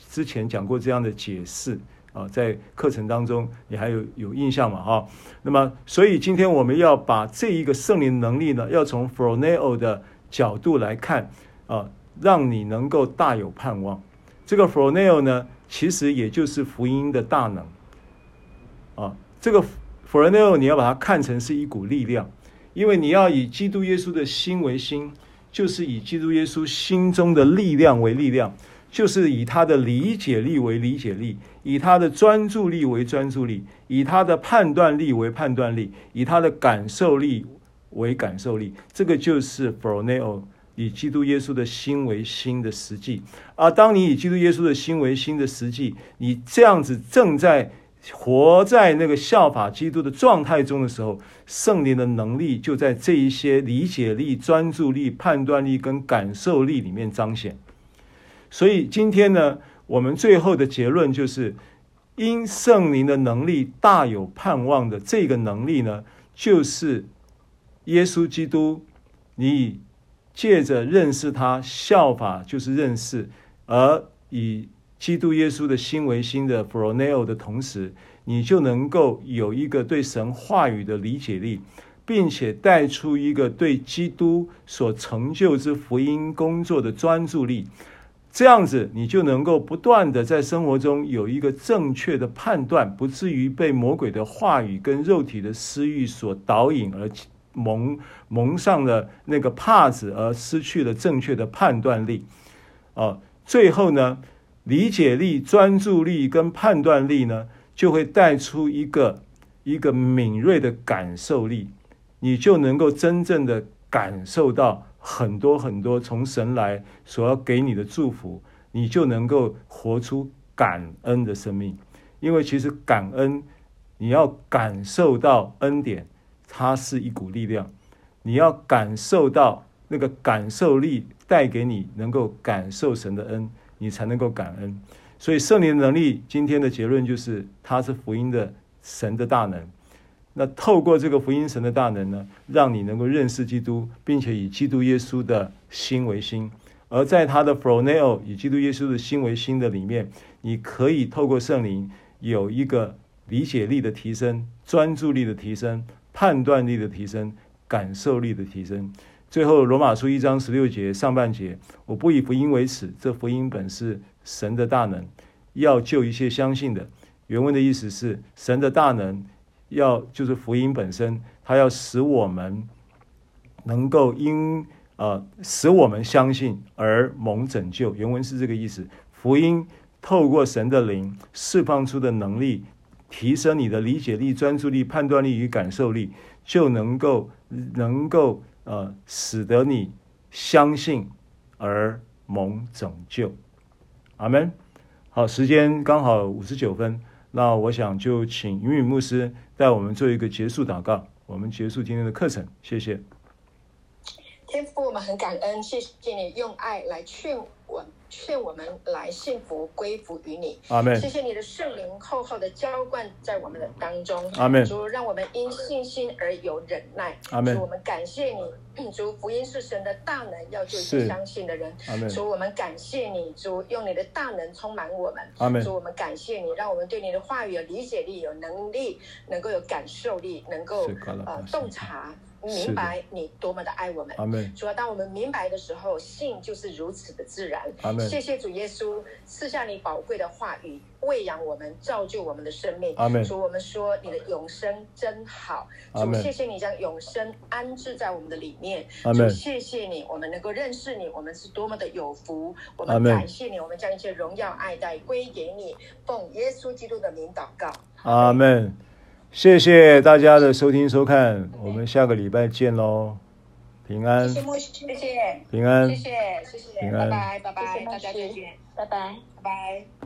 之前讲过这样的解释啊，在课程当中你还有有印象吗？哈，那么所以今天我们要把这一个圣灵能力呢，要从 f r o n e o 的角度来看啊，让你能够大有盼望。这个 f r o n e o 呢，其实也就是福音的大能啊，这个 f r o n e o 你要把它看成是一股力量。因为你要以基督耶稣的心为心，就是以基督耶稣心中的力量为力量，就是以他的理解力为理解力，以他的专注力为专注力，以他的判断力为判断力，以他的感受力为感受力。这个就是 phroneo 以基督耶稣的心为心的实际。而当你以基督耶稣的心为心的实际，你这样子正在。活在那个效法基督的状态中的时候，圣灵的能力就在这一些理解力、专注力、判断力跟感受力里面彰显。所以今天呢，我们最后的结论就是，因圣灵的能力大有盼望的这个能力呢，就是耶稣基督，你借着认识他，效法就是认识，而以。基督耶稣的心为心的 phroneo 的同时，你就能够有一个对神话语的理解力，并且带出一个对基督所成就之福音工作的专注力。这样子，你就能够不断的在生活中有一个正确的判断，不至于被魔鬼的话语跟肉体的私欲所导引而蒙蒙上了那个帕子，而失去了正确的判断力。哦，最后呢？理解力、专注力跟判断力呢，就会带出一个一个敏锐的感受力，你就能够真正的感受到很多很多从神来所要给你的祝福，你就能够活出感恩的生命。因为其实感恩，你要感受到恩典，它是一股力量，你要感受到那个感受力带给你能够感受神的恩。你才能够感恩，所以圣灵的能力，今天的结论就是，它是福音的神的大能。那透过这个福音神的大能呢，让你能够认识基督，并且以基督耶稣的心为心。而在他的 Froneo 以基督耶稣的心为心的里面，你可以透过圣灵有一个理解力的提升、专注力的提升、判断力的提升、感受力的提升。最后，罗马书一章十六节上半节，我不以福音为耻，这福音本是神的大能，要救一切相信的。原文的意思是，神的大能要就是福音本身，它要使我们能够因呃使我们相信而蒙拯救。原文是这个意思。福音透过神的灵释放出的能力，提升你的理解力、专注力、判断力与感受力，就能够能够。呃，使得你相信而蒙拯救，阿门。好，时间刚好五十九分，那我想就请云雨牧师带我们做一个结束祷告，我们结束今天的课程，谢谢。天父，我们很感恩，谢谢你用爱来劝我。劝我们来幸福归服于你，阿门。谢谢你的圣灵厚厚的浇灌在我们的当中，阿门。主，让我们因信心而有忍耐，阿门。主，我们感谢你，主，福音是神的大能，要救相信的人，阿门。主，我们感谢你，主，用你的大能充满我们，阿门。主，我们感谢你，让我们对你的话语有理解力、有能力，能够有感受力，能够呃洞察。明白你多么的爱我们，主要当我们明白的时候，信就是如此的自然。谢谢主耶稣赐下你宝贵的话语，喂养我们，造就我们的生命。主，我们说你的永生真好。主，谢谢你将永生安置在我们的里面。主，谢谢你，我们能够认识你，我们是多么的有福。我们感谢你，我们将一切荣耀爱戴归给你。奉耶稣基督的名祷告。阿门。谢谢大家的收听收看，我们下个礼拜见喽，平安。谢谢谢谢，平安。谢谢谢谢，平安，拜拜拜拜，大家再见，拜拜拜拜。